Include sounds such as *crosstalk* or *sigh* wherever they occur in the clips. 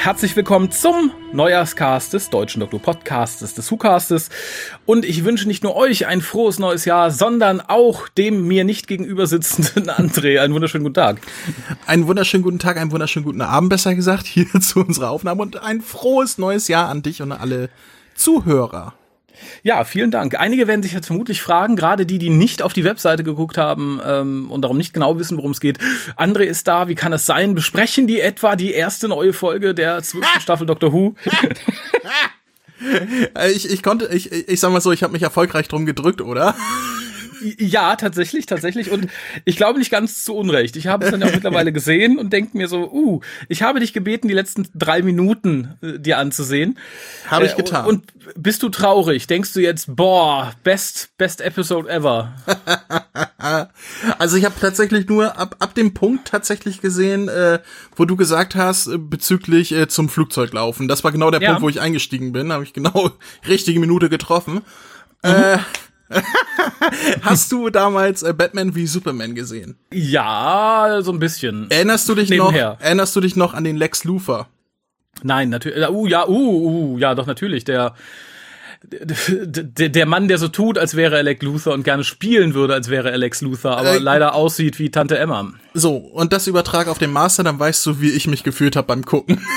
Herzlich willkommen zum Neujahrscast des Deutschen Doktor Podcastes, des WhoCastes. Und ich wünsche nicht nur euch ein frohes neues Jahr, sondern auch dem mir nicht gegenüber sitzenden *laughs* André einen wunderschönen guten Tag. Einen wunderschönen guten Tag, einen wunderschönen guten Abend, besser gesagt, *laughs* hier zu unserer Aufnahme und ein frohes neues Jahr an dich und alle Zuhörer. Ja, vielen Dank. Einige werden sich jetzt vermutlich fragen, gerade die, die nicht auf die Webseite geguckt haben ähm, und darum nicht genau wissen, worum es geht. André ist da, wie kann es sein? Besprechen die etwa die erste neue Folge der zwölften Staffel Doctor Who? *laughs* ich, ich konnte, ich, ich sag mal so, ich habe mich erfolgreich drum gedrückt, oder? Ja, tatsächlich, tatsächlich. Und ich glaube nicht ganz zu Unrecht. Ich habe es dann ja auch mittlerweile gesehen und denke mir so, uh, ich habe dich gebeten, die letzten drei Minuten äh, dir anzusehen. Habe ich äh, getan. Und, und bist du traurig? Denkst du jetzt, boah, best, best episode ever? *laughs* also ich habe tatsächlich nur ab, ab dem Punkt tatsächlich gesehen, äh, wo du gesagt hast, äh, bezüglich äh, zum Flugzeug laufen. Das war genau der ja. Punkt, wo ich eingestiegen bin. Habe ich genau *laughs* richtige Minute getroffen. Mhm. Äh, *laughs* Hast du damals äh, Batman wie Superman gesehen? Ja, so ein bisschen. Erinnerst du dich Nebenher. noch? Erinnerst du dich noch an den Lex Luthor? Nein, natürlich. Uh, ja, uh, uh, ja, doch natürlich. Der der, Mann, der so tut, als wäre er Lex Luthor und gerne spielen würde, als wäre er Lex Luthor, aber äh, leider aussieht wie Tante Emma. So, und das übertrag auf den Master, dann weißt du, wie ich mich gefühlt habe beim Gucken. *laughs*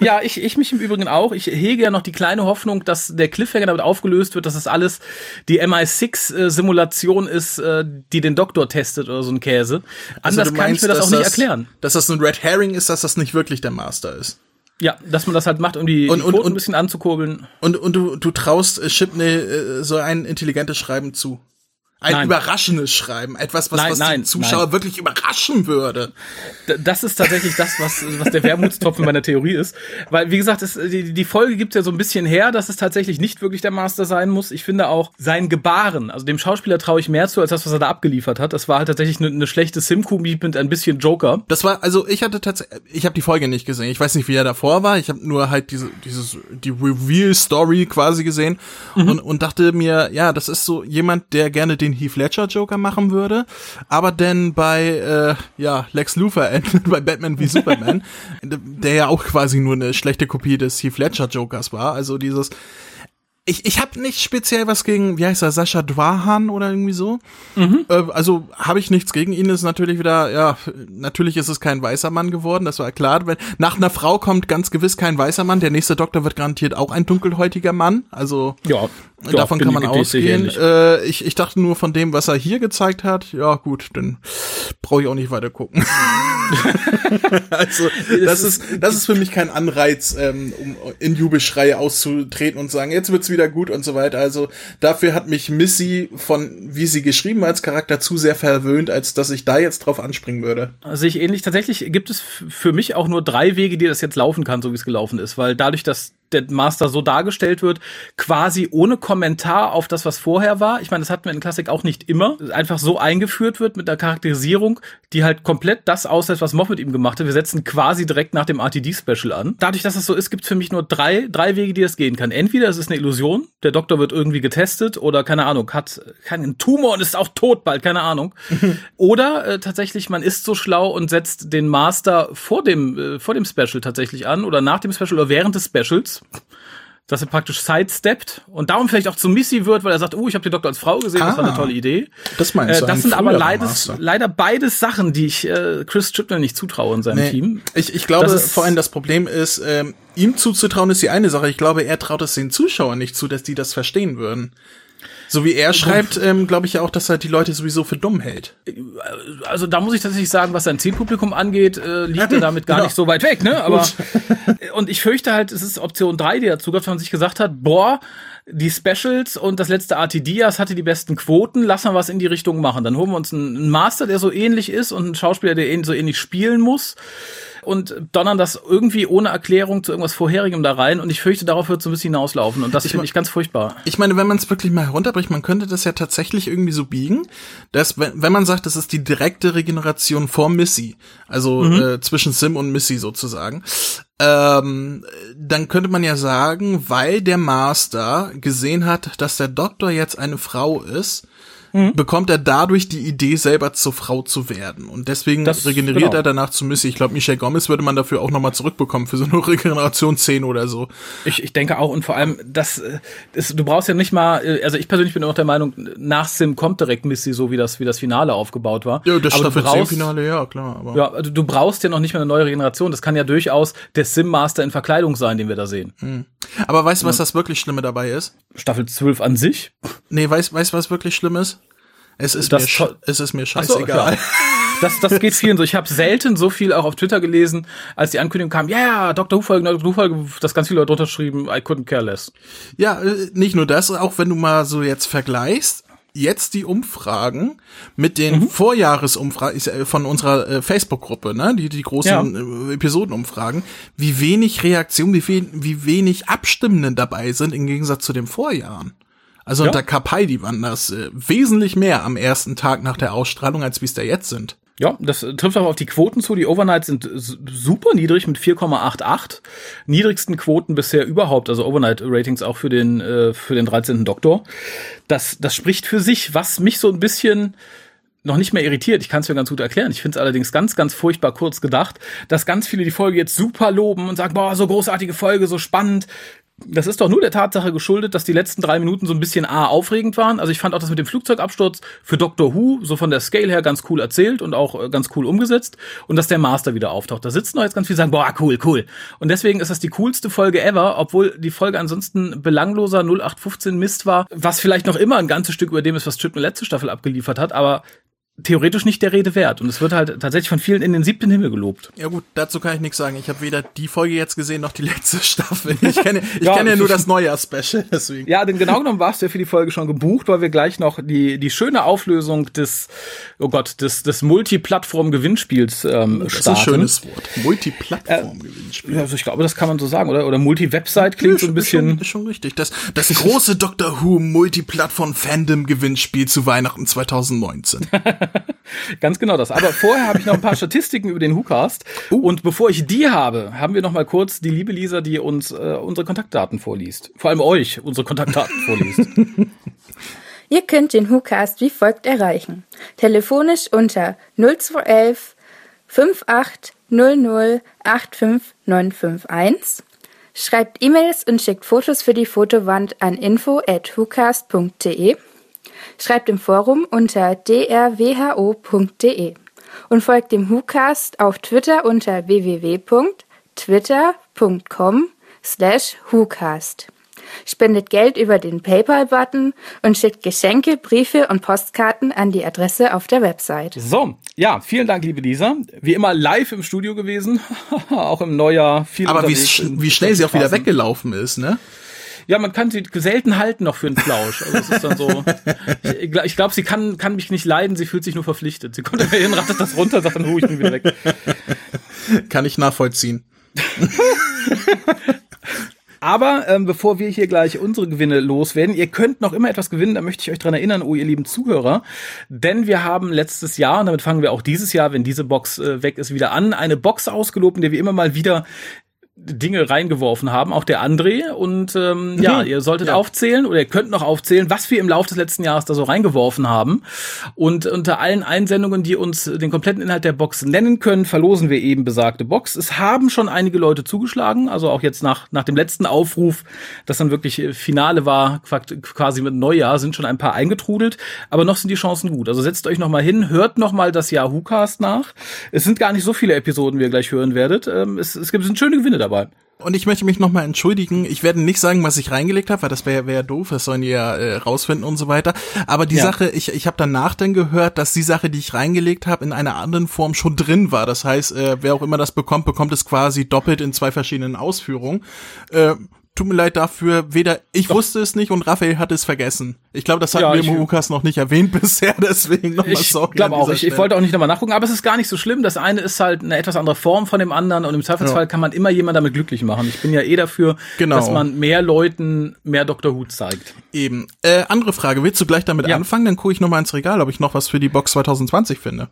Ja, ich, ich mich im Übrigen auch. Ich hege ja noch die kleine Hoffnung, dass der Cliffhanger damit aufgelöst wird, dass das alles die MI6-Simulation ist, äh, die den Doktor testet oder so ein Käse. Also Anders also kann ich mir das auch nicht das, erklären. Dass das ein Red Herring ist, dass das nicht wirklich der Master ist. Ja, dass man das halt macht, um die, und, die und, und, ein bisschen anzukurbeln. Und, und du, du traust Chipney äh, so ein intelligentes Schreiben zu. Ein nein. überraschendes Schreiben, etwas, was, nein, was nein, den Zuschauer wirklich überraschen würde. Das ist tatsächlich das, was, was der Wermutstropfen meiner Theorie ist. Weil, wie gesagt, es, die, die Folge gibt ja so ein bisschen her, dass es tatsächlich nicht wirklich der Master sein muss. Ich finde auch sein Gebaren, also dem Schauspieler traue ich mehr zu, als das, was er da abgeliefert hat. Das war halt tatsächlich eine, eine schlechte Simku-Meet mit ein bisschen Joker. Das war, also ich hatte tatsächlich, ich habe die Folge nicht gesehen. Ich weiß nicht, wie er davor war. Ich habe nur halt diese, dieses, die Reveal-Story quasi gesehen mhm. und, und dachte mir, ja, das ist so jemand, der gerne den den Heath Ledger Joker machen würde, aber denn bei äh, ja Lex Luthor *laughs* endet bei Batman wie Superman, *laughs* der ja auch quasi nur eine schlechte Kopie des Heath Ledger Jokers war, also dieses ich, ich habe nicht speziell was gegen, wie heißt er, Sascha Dwahan oder irgendwie so. Mhm. Äh, also habe ich nichts gegen ihn. Ist natürlich wieder, ja, natürlich ist es kein weißer Mann geworden, das war klar. Wenn, nach einer Frau kommt ganz gewiss kein weißer Mann. Der nächste Doktor wird garantiert auch ein dunkelhäutiger Mann. Also ja, davon kann man ausgehen. Äh, ich, ich dachte nur von dem, was er hier gezeigt hat, ja gut, dann brauche ich auch nicht weiter gucken. *laughs* also das ist, das ist für mich kein Anreiz, ähm, um in Jubelschreie auszutreten und sagen, jetzt wird's wieder gut und so weiter. Also dafür hat mich Missy von, wie sie geschrieben als Charakter, zu sehr verwöhnt, als dass ich da jetzt drauf anspringen würde. Also ich ähnlich. Tatsächlich gibt es für mich auch nur drei Wege, die das jetzt laufen kann, so wie es gelaufen ist, weil dadurch, dass der Master so dargestellt wird, quasi ohne Kommentar auf das, was vorher war. Ich meine, das hatten wir in Klassik auch nicht immer. Einfach so eingeführt wird mit einer Charakterisierung, die halt komplett das aussetzt, was Moff mit ihm gemacht hat. Wir setzen quasi direkt nach dem RTD-Special an. Dadurch, dass es so ist, gibt es für mich nur drei, drei Wege, die es gehen kann. Entweder es ist eine Illusion, der Doktor wird irgendwie getestet oder keine Ahnung, hat keinen Tumor und ist auch tot bald, keine Ahnung. *laughs* oder äh, tatsächlich, man ist so schlau und setzt den Master vor dem, äh, vor dem Special tatsächlich an oder nach dem Special oder während des Specials dass er praktisch sidesteppt und darum vielleicht auch zu Missy wird, weil er sagt, oh, ich habe den Doktor als Frau gesehen, ah, das war eine ah. tolle Idee. Das meinst du? Äh, das sind aber leides, leider beides Sachen, die ich äh, Chris Chibnall nicht zutraue in seinem nee, Team. Ich, ich glaube, vor allem das Problem ist, ähm, ihm zuzutrauen ist die eine Sache. Ich glaube, er traut es den Zuschauern nicht zu, dass die das verstehen würden. So wie er schreibt, ähm, glaube ich ja auch, dass er die Leute sowieso für dumm hält. Also da muss ich tatsächlich sagen, was sein Zielpublikum angeht, äh, liegt er damit gar ja. nicht so weit weg, ne? Aber und ich fürchte halt, es ist Option 3, die dazu gab, wenn man sich gesagt hat, boah, die Specials und das letzte RTDias hatte die besten Quoten, lass mal was in die Richtung machen. Dann holen wir uns einen Master, der so ähnlich ist und einen Schauspieler, der so ähnlich spielen muss und donnern das irgendwie ohne Erklärung zu irgendwas Vorherigem da rein und ich fürchte, darauf wird es so ein bisschen hinauslaufen und das finde ich ganz furchtbar. Ich meine, wenn man es wirklich mal herunterbricht, man könnte das ja tatsächlich irgendwie so biegen, dass, wenn, wenn man sagt, das ist die direkte Regeneration vor Missy, also mhm. äh, zwischen Sim und Missy sozusagen, ähm, dann könnte man ja sagen, weil der Master gesehen hat, dass der Doktor jetzt eine Frau ist, mhm. bekommt er dadurch die Idee, selber zur Frau zu werden. Und deswegen das, regeneriert genau. er danach zu Missy. Ich glaube, Michelle Gomez würde man dafür auch nochmal zurückbekommen für so eine *laughs* Regeneration 10 oder so. Ich, ich denke auch und vor allem, das, das, du brauchst ja nicht mal, äh, also ich persönlich bin auch der Meinung, nach Sim kommt direkt Missy, so wie das, wie das Finale aufgebaut war. Ja, das Staffel 10 Finale, ja, klar. Aber. Ja, also du brauchst ja noch nicht mal eine neue Regeneration. Das kann ja durchaus der Sim Master in Verkleidung sein, den wir da sehen. Mhm. Aber weißt du, was das wirklich Schlimme dabei ist? Staffel 12 an sich? Nee, weißt du, was wirklich schlimm ist? Es ist, das mir, es ist mir scheißegal. So, *laughs* das, das geht vielen so. Ich habe selten so viel auch auf Twitter gelesen, als die Ankündigung kam, ja, yeah, Dr. Who-Folge, Dr. Who-Folge, dass ganz viele Leute drunter schrieben, I couldn't care less. Ja, äh, nicht nur das, auch wenn du mal so jetzt vergleichst, jetzt die Umfragen mit den mhm. Vorjahresumfragen äh, von unserer äh, Facebook-Gruppe, ne, die die großen ja. Episodenumfragen, wie wenig Reaktionen, wie, viel, wie wenig Abstimmenden dabei sind im Gegensatz zu den Vorjahren. Also ja. unter Kapai, waren das äh, wesentlich mehr am ersten Tag nach der Ausstrahlung, als wie es da jetzt sind. Ja, das trifft auch auf die Quoten zu. Die Overnights sind super niedrig mit 4,88. Niedrigsten Quoten bisher überhaupt, also Overnight-Ratings auch für den, äh, für den 13. Doktor. Das, das spricht für sich, was mich so ein bisschen noch nicht mehr irritiert. Ich kann es mir ganz gut erklären. Ich finde es allerdings ganz, ganz furchtbar kurz gedacht, dass ganz viele die Folge jetzt super loben und sagen, boah, so großartige Folge, so spannend das ist doch nur der Tatsache geschuldet, dass die letzten drei Minuten so ein bisschen A aufregend waren. Also ich fand auch das mit dem Flugzeugabsturz für Doctor Who so von der Scale her ganz cool erzählt und auch äh, ganz cool umgesetzt und dass der Master wieder auftaucht. Da sitzen doch jetzt ganz viele sagen, boah, cool, cool. Und deswegen ist das die coolste Folge ever, obwohl die Folge ansonsten belangloser 0815 Mist war, was vielleicht noch immer ein ganzes Stück über dem ist, was Chip eine letzte Staffel abgeliefert hat, aber theoretisch nicht der Rede wert. Und es wird halt tatsächlich von vielen in den siebten Himmel gelobt. Ja gut, dazu kann ich nichts sagen. Ich habe weder die Folge jetzt gesehen noch die letzte *laughs* Staffel. Ich *laughs* kenne ich ja, kenn ja nur das Neujahr-Special. Deswegen. Ja, denn genau genommen warst du ja für die Folge schon gebucht, weil wir gleich noch die, die schöne Auflösung des, oh Gott, des, des Multiplattform-Gewinnspiels ähm, das starten. Das ist ein schönes Wort. Multiplattform-Gewinnspiel. Äh, also ich glaube, das kann man so sagen, oder? Oder Multi-Website klingt ja, so ein bisschen. Schon, ist schon richtig. Das, das große Doctor Who Multiplattform-Fandom-Gewinnspiel zu Weihnachten 2019. *laughs* Ganz genau das. Aber vorher habe ich noch ein paar Statistiken über den WhoCast. Uh. Und bevor ich die habe, haben wir noch mal kurz die liebe Lisa, die uns äh, unsere Kontaktdaten vorliest. Vor allem euch unsere Kontaktdaten vorliest. *laughs* Ihr könnt den WhoCast wie folgt erreichen. Telefonisch unter 0211 5800 85951. Schreibt E-Mails und schickt Fotos für die Fotowand an info at whocast.de Schreibt im Forum unter drwho.de und folgt dem WhoCast auf Twitter unter www.twitter.com slash WhoCast. Spendet Geld über den PayPal-Button und schickt Geschenke, Briefe und Postkarten an die Adresse auf der Website. So, ja, vielen Dank, liebe Lisa. Wie immer live im Studio gewesen, *laughs* auch im Neujahr. Viel Aber wie, sch wie schnell sie auch wieder weggelaufen ist, ne? Ja, man kann sie selten halten noch für einen Flausch. Also es ist dann so. Ich, ich glaube, sie kann, kann mich nicht leiden, sie fühlt sich nur verpflichtet. Sie kommt hin, rattet das runter, sagt dann, hu, ich bin wieder weg. Kann ich nachvollziehen. Aber ähm, bevor wir hier gleich unsere Gewinne loswerden, ihr könnt noch immer etwas gewinnen, da möchte ich euch dran erinnern, oh ihr lieben Zuhörer. Denn wir haben letztes Jahr, und damit fangen wir auch dieses Jahr, wenn diese Box äh, weg ist, wieder an, eine Box ausgelobt, in der wir immer mal wieder Dinge reingeworfen haben, auch der André. Und ähm, mhm. ja, ihr solltet ja. aufzählen oder ihr könnt noch aufzählen, was wir im Laufe des letzten Jahres da so reingeworfen haben. Und unter allen Einsendungen, die uns den kompletten Inhalt der Box nennen können, verlosen wir eben besagte Box. Es haben schon einige Leute zugeschlagen, also auch jetzt nach, nach dem letzten Aufruf, das dann wirklich Finale war, quasi mit Neujahr, sind schon ein paar eingetrudelt. Aber noch sind die Chancen gut. Also setzt euch noch mal hin, hört noch mal das Yahoo-Cast nach. Es sind gar nicht so viele Episoden, wie ihr gleich hören werdet. Ähm, es, es gibt sind schöne Gewinne dabei dabei. Und ich möchte mich nochmal entschuldigen. Ich werde nicht sagen, was ich reingelegt habe, weil das wäre wär doof. Das sollen die ja äh, rausfinden und so weiter. Aber die ja. Sache, ich, ich habe danach dann gehört, dass die Sache, die ich reingelegt habe, in einer anderen Form schon drin war. Das heißt, äh, wer auch immer das bekommt, bekommt es quasi doppelt in zwei verschiedenen Ausführungen. Äh, tut mir leid dafür, weder ich Doch. wusste es nicht und Raphael hat es vergessen. Ich glaube, das hatten ja, wir im Lukas noch nicht erwähnt *laughs* bisher, deswegen nochmal sorry. Ich glaube auch, ich, ich, wollte auch nicht nochmal nachgucken, aber es ist gar nicht so schlimm. Das eine ist halt eine etwas andere Form von dem anderen und im Zweifelsfall ja. kann man immer jemand damit glücklich machen. Ich bin ja eh dafür, genau. dass man mehr Leuten mehr Dr. Who zeigt. Eben. Äh, andere Frage, willst du gleich damit ja. anfangen? Dann gucke ich nochmal ins Regal, ob ich noch was für die Box 2020 finde.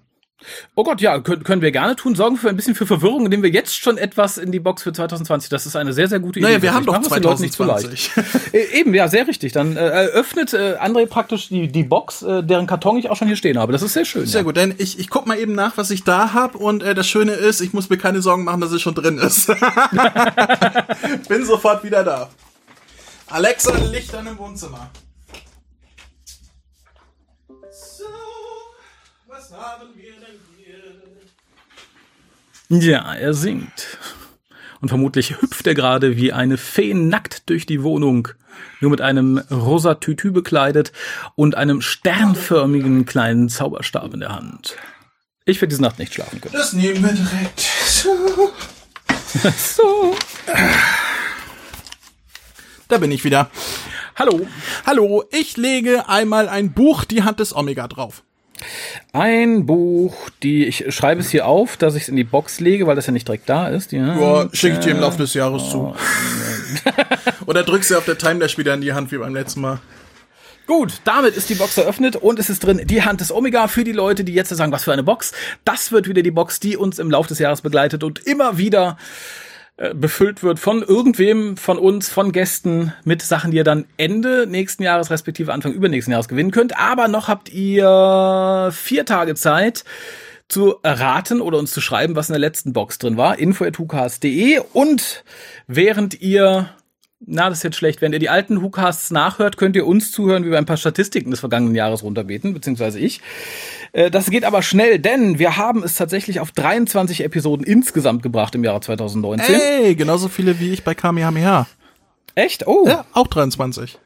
Oh Gott, ja, können, können wir gerne tun. Sorgen für ein bisschen für Verwirrung, indem wir jetzt schon etwas in die Box für 2020. Das ist eine sehr, sehr gute Idee. Naja, wir haben doch 2020. *laughs* äh, eben, ja, sehr richtig. Dann äh, öffnet äh, André praktisch die, die Box, äh, deren Karton ich auch schon hier stehen habe. Das ist sehr schön. Sehr ja. gut, denn ich, ich guck mal eben nach, was ich da habe. Und äh, das Schöne ist, ich muss mir keine Sorgen machen, dass es schon drin ist. *laughs* Bin sofort wieder da. Alexa, Licht an im Wohnzimmer. Was haben wir denn hier? Ja, er singt. Und vermutlich hüpft er gerade wie eine Fee nackt durch die Wohnung, nur mit einem rosa Tütü bekleidet und einem sternförmigen kleinen Zauberstab in der Hand. Ich werde diese Nacht nicht schlafen können. Das nehmen wir direkt. So. *laughs* so. Da bin ich wieder. Hallo. Hallo, ich lege einmal ein Buch Die Hand des Omega drauf. Ein Buch, die ich schreibe es hier auf, dass ich es in die Box lege, weil das ja nicht direkt da ist. Ja, ja schicke ich dir im Laufe des Jahres oh, zu. *laughs* Oder drückst du auf der Timelapse wieder in die Hand wie beim letzten Mal. Gut, damit ist die Box eröffnet und es ist drin die Hand des Omega für die Leute, die jetzt sagen, was für eine Box. Das wird wieder die Box, die uns im Laufe des Jahres begleitet und immer wieder äh, befüllt wird von irgendwem, von uns, von Gästen mit Sachen, die ihr dann Ende nächsten Jahres respektive Anfang übernächsten Jahres gewinnen könnt. Aber noch habt ihr vier Tage Zeit zu erraten oder uns zu schreiben, was in der letzten Box drin war. info.hukas.de und während ihr na, das ist jetzt schlecht. Wenn ihr die alten WhoCasts nachhört, könnt ihr uns zuhören, wie wir ein paar Statistiken des vergangenen Jahres runterbeten, beziehungsweise ich. Äh, das geht aber schnell, denn wir haben es tatsächlich auf 23 Episoden insgesamt gebracht im Jahre 2019. Ey, genauso viele wie ich bei Kamehameha. Echt? Oh. Ja, auch 23.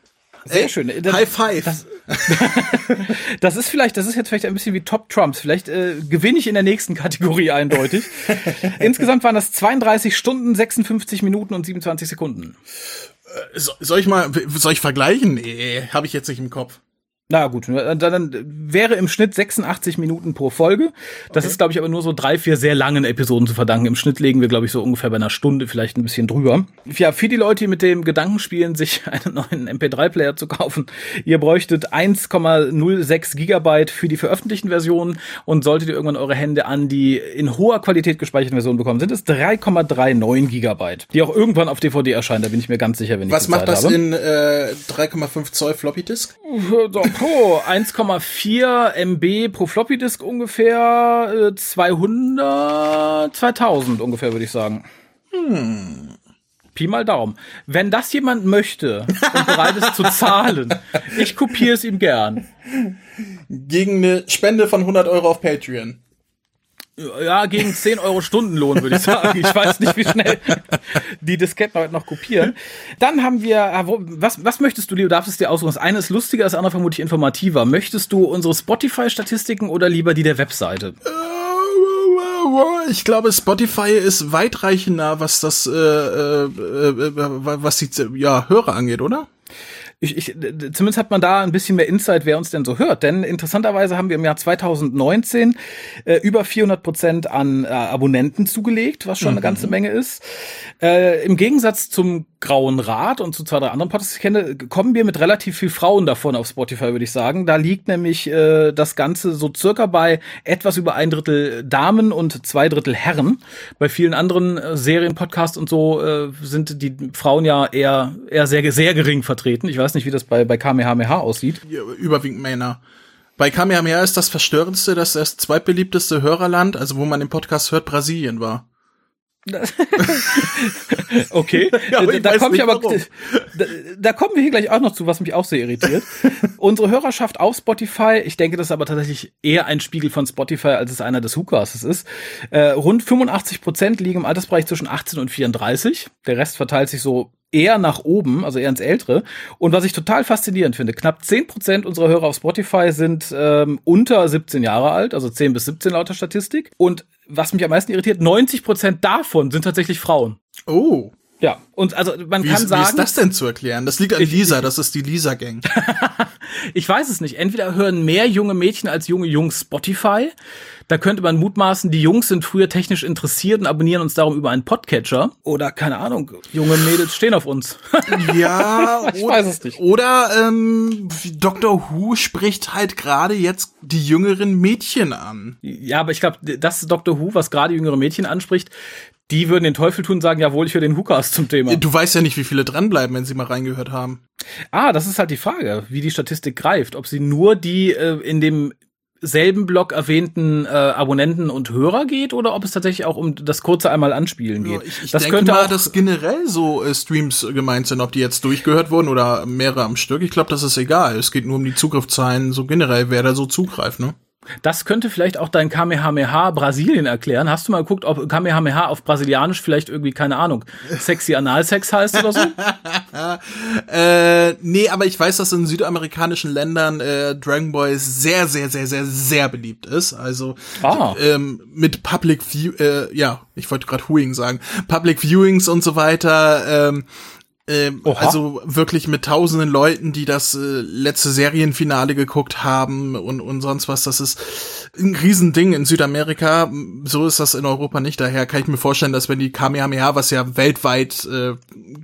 Sehr Ey, schön. Das, High five. Das, *laughs* das, ist vielleicht, das ist jetzt vielleicht ein bisschen wie Top Trumps. Vielleicht äh, gewinne ich in der nächsten Kategorie eindeutig. *laughs* Insgesamt waren das 32 Stunden, 56 Minuten und 27 Sekunden. Äh, soll ich mal, soll ich vergleichen? Nee, habe ich jetzt nicht im Kopf. Na gut, dann, dann wäre im Schnitt 86 Minuten pro Folge. Das okay. ist, glaube ich, aber nur so drei, vier sehr langen Episoden zu verdanken. Im Schnitt legen wir, glaube ich, so ungefähr bei einer Stunde, vielleicht ein bisschen drüber. Ja, für die Leute, die mit dem Gedanken spielen, sich *laughs* einen neuen MP3-Player zu kaufen, ihr bräuchtet 1,06 Gigabyte für die veröffentlichten Versionen und solltet ihr irgendwann eure Hände an die in hoher Qualität gespeicherten Versionen bekommen, sind es 3,39 Gigabyte, die auch irgendwann auf DVD erscheinen. Da bin ich mir ganz sicher, wenn ich Was macht das habe. in äh, 3,5 Zoll Floppy Disk? Oh, 1,4 MB pro Floppy Disk ungefähr, 200, äh, 2000 ungefähr, würde ich sagen. Hm. Pi mal Daumen. Wenn das jemand möchte und bereit ist zu zahlen, ich kopiere es ihm gern. Gegen eine Spende von 100 Euro auf Patreon. Ja, gegen 10 Euro Stundenlohn, würde ich sagen. Ich weiß nicht, wie schnell die Disketten heute noch kopieren. Dann haben wir, ah, was, was möchtest du, du darfst es dir aussuchen. Das eine ist lustiger, das andere vermutlich informativer. Möchtest du unsere Spotify-Statistiken oder lieber die der Webseite? Ich glaube, Spotify ist weitreichender, was das, äh, äh, äh was die ja, Hörer angeht, oder? Ich, ich, zumindest hat man da ein bisschen mehr Insight, wer uns denn so hört. Denn interessanterweise haben wir im Jahr 2019 äh, über 400 Prozent an äh, Abonnenten zugelegt, was schon mhm. eine ganze Menge ist. Äh, Im Gegensatz zum Grauen Rat und zu zwei, drei anderen Podcasts, ich kenne, kommen wir mit relativ viel Frauen davon auf Spotify, würde ich sagen. Da liegt nämlich äh, das Ganze so circa bei etwas über ein Drittel Damen und zwei Drittel Herren. Bei vielen anderen äh, Serienpodcasts und so äh, sind die Frauen ja eher, eher sehr, sehr gering vertreten. Ich weiß nicht, wie das bei, bei Kamehameha aussieht. Überwiegend Männer. Bei Kamehameha ist das Verstörendste, dass das zweitbeliebteste Hörerland, also wo man den Podcast hört, Brasilien war. *laughs* okay, *laughs* ja, da, da komme ich aber, *laughs* da, da, kommen wir hier gleich auch noch zu, was mich auch sehr irritiert. Unsere Hörerschaft auf Spotify, ich denke, das ist aber tatsächlich eher ein Spiegel von Spotify, als es einer des Hookers ist. Äh, rund 85 Prozent liegen im Altersbereich zwischen 18 und 34. Der Rest verteilt sich so eher nach oben, also eher ins Ältere. Und was ich total faszinierend finde, knapp 10% unserer Hörer auf Spotify sind ähm, unter 17 Jahre alt, also 10 bis 17 lauter Statistik. Und was mich am meisten irritiert, 90% davon sind tatsächlich Frauen. Oh. Ja, und also man wie kann ist, sagen. Wie ist das denn zu erklären? Das liegt an Lisa, das ist die Lisa-Gang. *laughs* ich weiß es nicht. Entweder hören mehr junge Mädchen als junge Jungs Spotify. Da könnte man mutmaßen, die Jungs sind früher technisch interessiert und abonnieren uns darum über einen Podcatcher. Oder keine Ahnung, junge Mädels stehen auf uns. *laughs* Ja, Ich oder, weiß es nicht. oder ähm, Dr. Who spricht halt gerade jetzt die jüngeren Mädchen an. ja, aber ich glaube, das Dr. Who, was gerade jüngere Mädchen anspricht, die würden den Teufel tun und sagen, jawohl, ich höre den Hookast zum Thema. Du weißt ja nicht, wie viele dranbleiben, wenn sie mal reingehört haben. Ah, das ist halt die Frage, wie die Statistik greift. Ob sie nur die äh, in dem selben Blog erwähnten äh, Abonnenten und Hörer geht oder ob es tatsächlich auch um das kurze einmal anspielen geht. Ich, ich das denke könnte mal, auch, dass generell so äh, Streams gemeint sind, ob die jetzt durchgehört wurden oder mehrere am Stück. Ich glaube, das ist egal. Es geht nur um die Zugriffszahlen, so generell, wer da so zugreift, ne? Das könnte vielleicht auch dein Kamehameha Brasilien erklären. Hast du mal geguckt, ob Kamehameha auf Brasilianisch vielleicht irgendwie, keine Ahnung, sexy Analsex heißt oder so? *laughs* Äh, nee, aber ich weiß, dass in südamerikanischen Ländern äh, Dragon Ball sehr, sehr, sehr, sehr, sehr beliebt ist. Also Ah. ähm, mit Public View, äh, ja, ich wollte gerade Viewing sagen, Public Viewings und so weiter. Ähm, ähm, also wirklich mit tausenden Leuten, die das äh, letzte Serienfinale geguckt haben und, und sonst was. Das ist ein Riesending in Südamerika. So ist das in Europa nicht. Daher kann ich mir vorstellen, dass wenn die Kamehameha, was ja weltweit äh,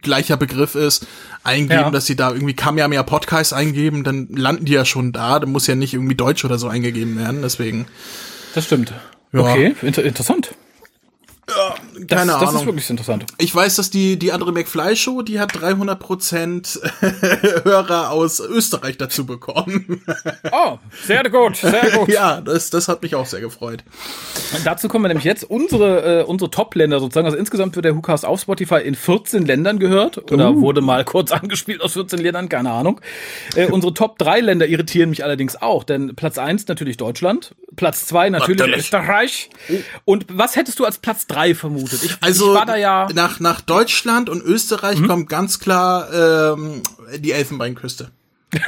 gleicher Begriff ist, eingeben, Ja. dass sie da irgendwie Kamehameha Podcast eingeben, dann landen die ja schon da. Da muss ja nicht irgendwie Deutsch oder so eingegeben werden. Deswegen, Das stimmt. Ja. Okay, inter interessant. Das, keine das Ahnung. ist wirklich interessant. Ich weiß, dass die, die andere McFly Show, die hat 300 Prozent *laughs* Hörer aus Österreich dazu bekommen. *laughs* Oh, sehr gut, sehr gut. ja, das, das hat mich auch sehr gefreut. Dazu kommen wir nämlich jetzt unsere, äh, unsere Top-Länder sozusagen. Also insgesamt wird der Hookast auf Spotify in 14 Ländern gehört. Oder Uh. wurde mal kurz *laughs* angespielt aus 14 Ländern, keine Ahnung. Äh, unsere Top 3 Länder irritieren mich allerdings auch, denn Platz 1 natürlich Deutschland, Platz 2 natürlich, Natürlich. Österreich. Und was hättest du als Platz 3 vermutet? Ich, Also ich war da ja. Mhm. nach, nach Deutschland und Österreich kommt ganz klar ähm, die Elfenbeinküste. *laughs*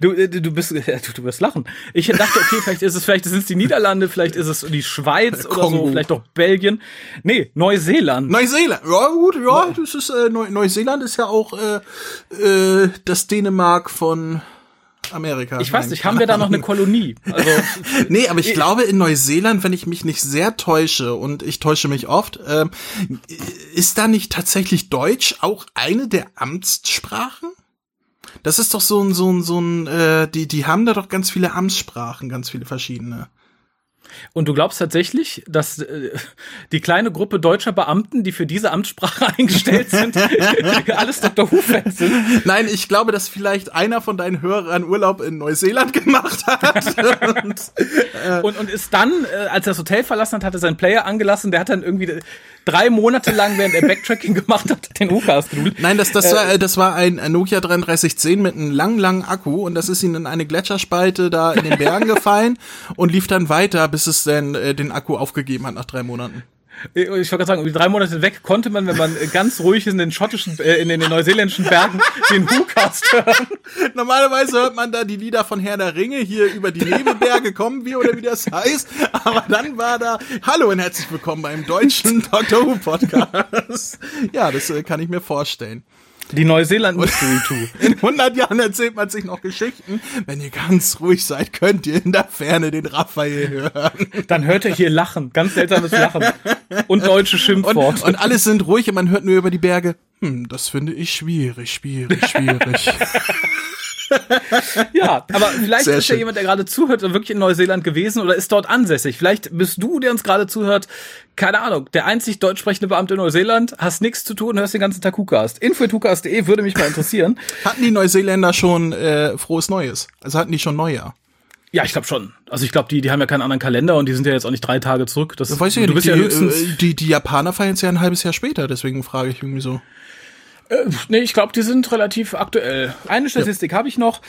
Du, äh, du bist, *laughs* du, du wirst lachen. Ich dachte, okay, vielleicht ist es, vielleicht sind es die Niederlande, vielleicht ist es die Schweiz oder so, Kongo. vielleicht auch Belgien. Nee, Neuseeland. Neuseeland, ja gut, ja, das ist äh, Neu Neuseeland ist ja auch äh, äh, das Dänemark von Amerika. Ich weiß nicht, haben wir da noch eine Kolonie? Also, *laughs* Nee, aber ich glaube in Neuseeland, wenn ich mich nicht sehr täusche und ich täusche mich oft, ähm, ist da nicht tatsächlich Deutsch auch eine der Amtssprachen? Das ist doch so ein, so ein, so ein, äh, die, die haben da doch ganz viele Amtssprachen, ganz viele verschiedene. Und du glaubst tatsächlich, dass äh, die kleine Gruppe deutscher Beamten, die für diese Amtssprache *laughs* eingestellt sind, *laughs* alles Dr. Who-Fans sind? Nein, ich glaube, dass vielleicht einer von deinen Hörern Urlaub in Neuseeland gemacht hat. *laughs* und, Und, und ist dann, äh, als er das Hotel verlassen hat, hat er seinen Player angelassen. Der hat dann irgendwie drei Monate lang, während er Backtracking *laughs* gemacht hat, den Who-Cast gedudelt. Nein, das, das, war, äh, das war ein Nokia 3310 mit einem langen, langen Akku und das ist ihm in eine Gletscherspalte da in den Bergen *laughs* gefallen und lief dann weiter, bis es dann äh, den Akku aufgegeben hat nach drei Monaten. Ich wollte gerade sagen, die drei Monate weg konnte man, wenn man ganz ruhig in den schottischen, äh, in den neuseeländischen Bergen den Who-Cast hören. Normalerweise hört man da die Lieder von Herr der Ringe, hier über die Nebelberge kommen wir oder wie das heißt. Aber dann war da, hallo und herzlich willkommen beim deutschen Doctor Who Podcast. Ja, das äh, kann ich mir vorstellen. Die Neuseeland Mystery Tour. *laughs* In 100 Jahren erzählt man sich noch Geschichten. Wenn ihr ganz ruhig seid, könnt ihr in der Ferne den Raphael hören. Dann hört er hier Lachen, ganz seltsames Lachen. Und deutsche Und, Schimpfworte. und alles sind ruhig und man hört nur über die Berge. Hm, das finde ich schwierig, schwierig, schwierig. *laughs* Ja, aber vielleicht Sehr ist ja schön. jemand, der gerade zuhört, wirklich in Neuseeland gewesen oder ist dort ansässig. Vielleicht bist du, der uns gerade zuhört, keine Ahnung, der einzig deutsch sprechende Beamte in Neuseeland, hast nichts zu tun, hörst den ganzen Tag Hukast. Info.hukast.de würde mich mal interessieren. hatten die Neuseeländer schon äh, frohes Neues? Also hatten die schon Neujahr? Ja, ich glaube schon. Also ich glaube, die, die haben ja keinen anderen Kalender und die sind ja jetzt auch nicht drei Tage zurück. Das, Weiß ich du nicht. bist Die, ja höchstens. äh, die, die Japaner feiern es ja ein halbes Jahr später, deswegen frage ich irgendwie so. Nee, ich glaube, die sind relativ aktuell. Eine Statistik habe ich noch.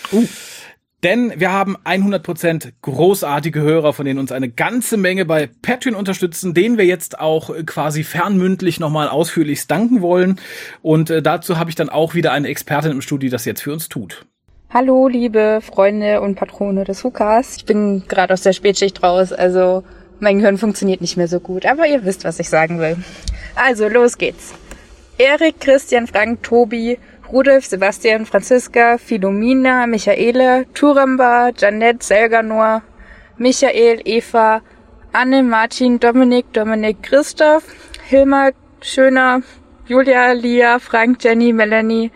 Denn wir haben 100% großartige Hörer, von denen uns eine ganze Menge bei Patreon unterstützen, denen wir jetzt auch äh, quasi fernmündlich nochmal ausführlichst danken wollen. Und äh, dazu habe ich dann auch wieder eine Expertin im Studio, die das jetzt für uns tut. Hallo, liebe Freunde und Patrone des Hukas. Ich bin gerade aus der Spätschicht raus, also mein Gehirn funktioniert nicht mehr so gut, aber ihr wisst, was ich sagen will. Also, los geht's. Erik, Christian, Frank, Tobi, Rudolf, Sebastian, Franziska, Philomina, Michaele, Turamba, Janette, Selganor, Michael, Eva, Anne, Martin, Dominik, Dominik, Christoph, Hilmar, Schöner, Julia, Lia, Frank, Jenny, Melanie,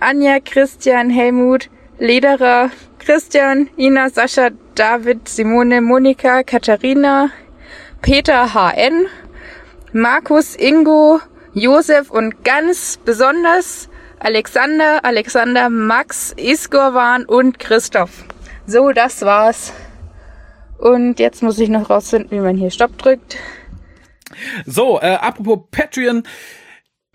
Anja, Christian, Helmut, Lederer, Christian, Ina, Sascha, David, Simone, Monika, Katharina, Peter, HN, Markus, Ingo, Josef und ganz besonders Alexander, Alexander, Max, Isgorwan und Christoph. So, das war's. Und jetzt muss ich noch rausfinden, wie man hier Stopp drückt. So, äh, apropos Patreon.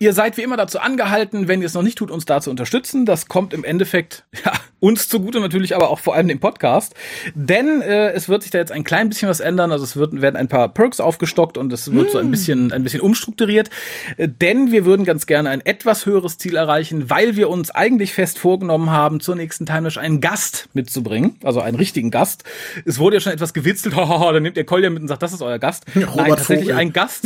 Ihr seid wie immer dazu angehalten, wenn ihr es noch nicht tut, uns da zu unterstützen. Das kommt im Endeffekt *laughs* ja, uns zugute natürlich, aber auch vor allem dem Podcast. Denn äh, es wird sich da jetzt ein klein bisschen was ändern. Also es wird, werden ein paar Perks aufgestockt und es wird mm. so ein hm. bisschen, ein bisschen umstrukturiert. Äh, denn wir würden ganz gerne ein etwas höheres Ziel erreichen, weil wir uns eigentlich fest vorgenommen haben, zur nächsten Timeless einen Gast mitzubringen. Also einen richtigen Gast. Es wurde ja schon etwas gewitzelt. *laughs* dann nehmt ihr Kolja mit und sagt, das ist euer Gast. *laughs* Robert Nein, tatsächlich Vogel. ein Gast.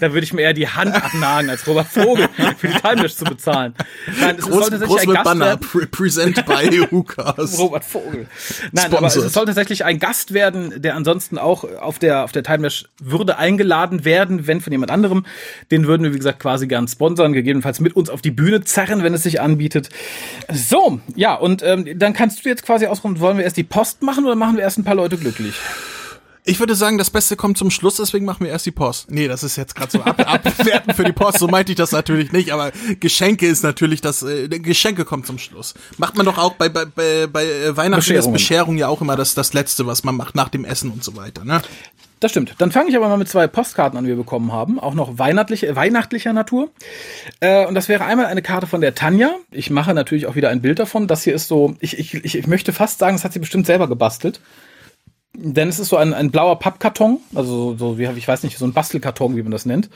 da würde ich mir eher die Hand abnagen, als Robert Vogel *laughs* für die Timeless zu bezahlen. Nein, es groß, soll tatsächlich ein Gast Banner. werden. Present by *laughs* Hukas. Robert Vogel. Nein, Sponsored. aber es soll tatsächlich ein Gast werden, der ansonsten auch auf der, auf der Timemesh würde eingeladen werden, wenn von jemand anderem. Den würden wir, wie gesagt, quasi gern sponsern, gegebenenfalls mit uns auf die Bühne zerren, wenn es sich anbietet. So, ja, und ähm, dann kannst du jetzt quasi ausruhen, wollen wir erst die Post machen oder machen wir erst ein paar Leute glücklich? Ich würde sagen, das Beste kommt zum Schluss, deswegen machen wir erst die Post. Nee, das ist jetzt gerade so ab, abwerten für die Post, so meinte ich das natürlich nicht, aber Geschenke ist natürlich das, äh, Geschenke kommt zum Schluss. Macht man doch auch bei, bei, bei, bei äh, Weihnachten ist Bescherung ja auch immer das, das Letzte, was man macht nach dem Essen und so weiter, ne? Das stimmt. Dann fange ich aber mal mit zwei Postkarten an, die wir bekommen haben. Auch noch weihnachtliche, äh, weihnachtlicher Natur. Äh, und das wäre einmal eine Karte von der Tanja. Ich mache natürlich auch wieder ein Bild davon. Das hier ist so, ich, ich, ich möchte fast sagen, das hat sie bestimmt selber gebastelt. Denn es ist so ein, ein blauer Pappkarton, also so wie ich weiß nicht, so ein Bastelkarton, wie man das nennt.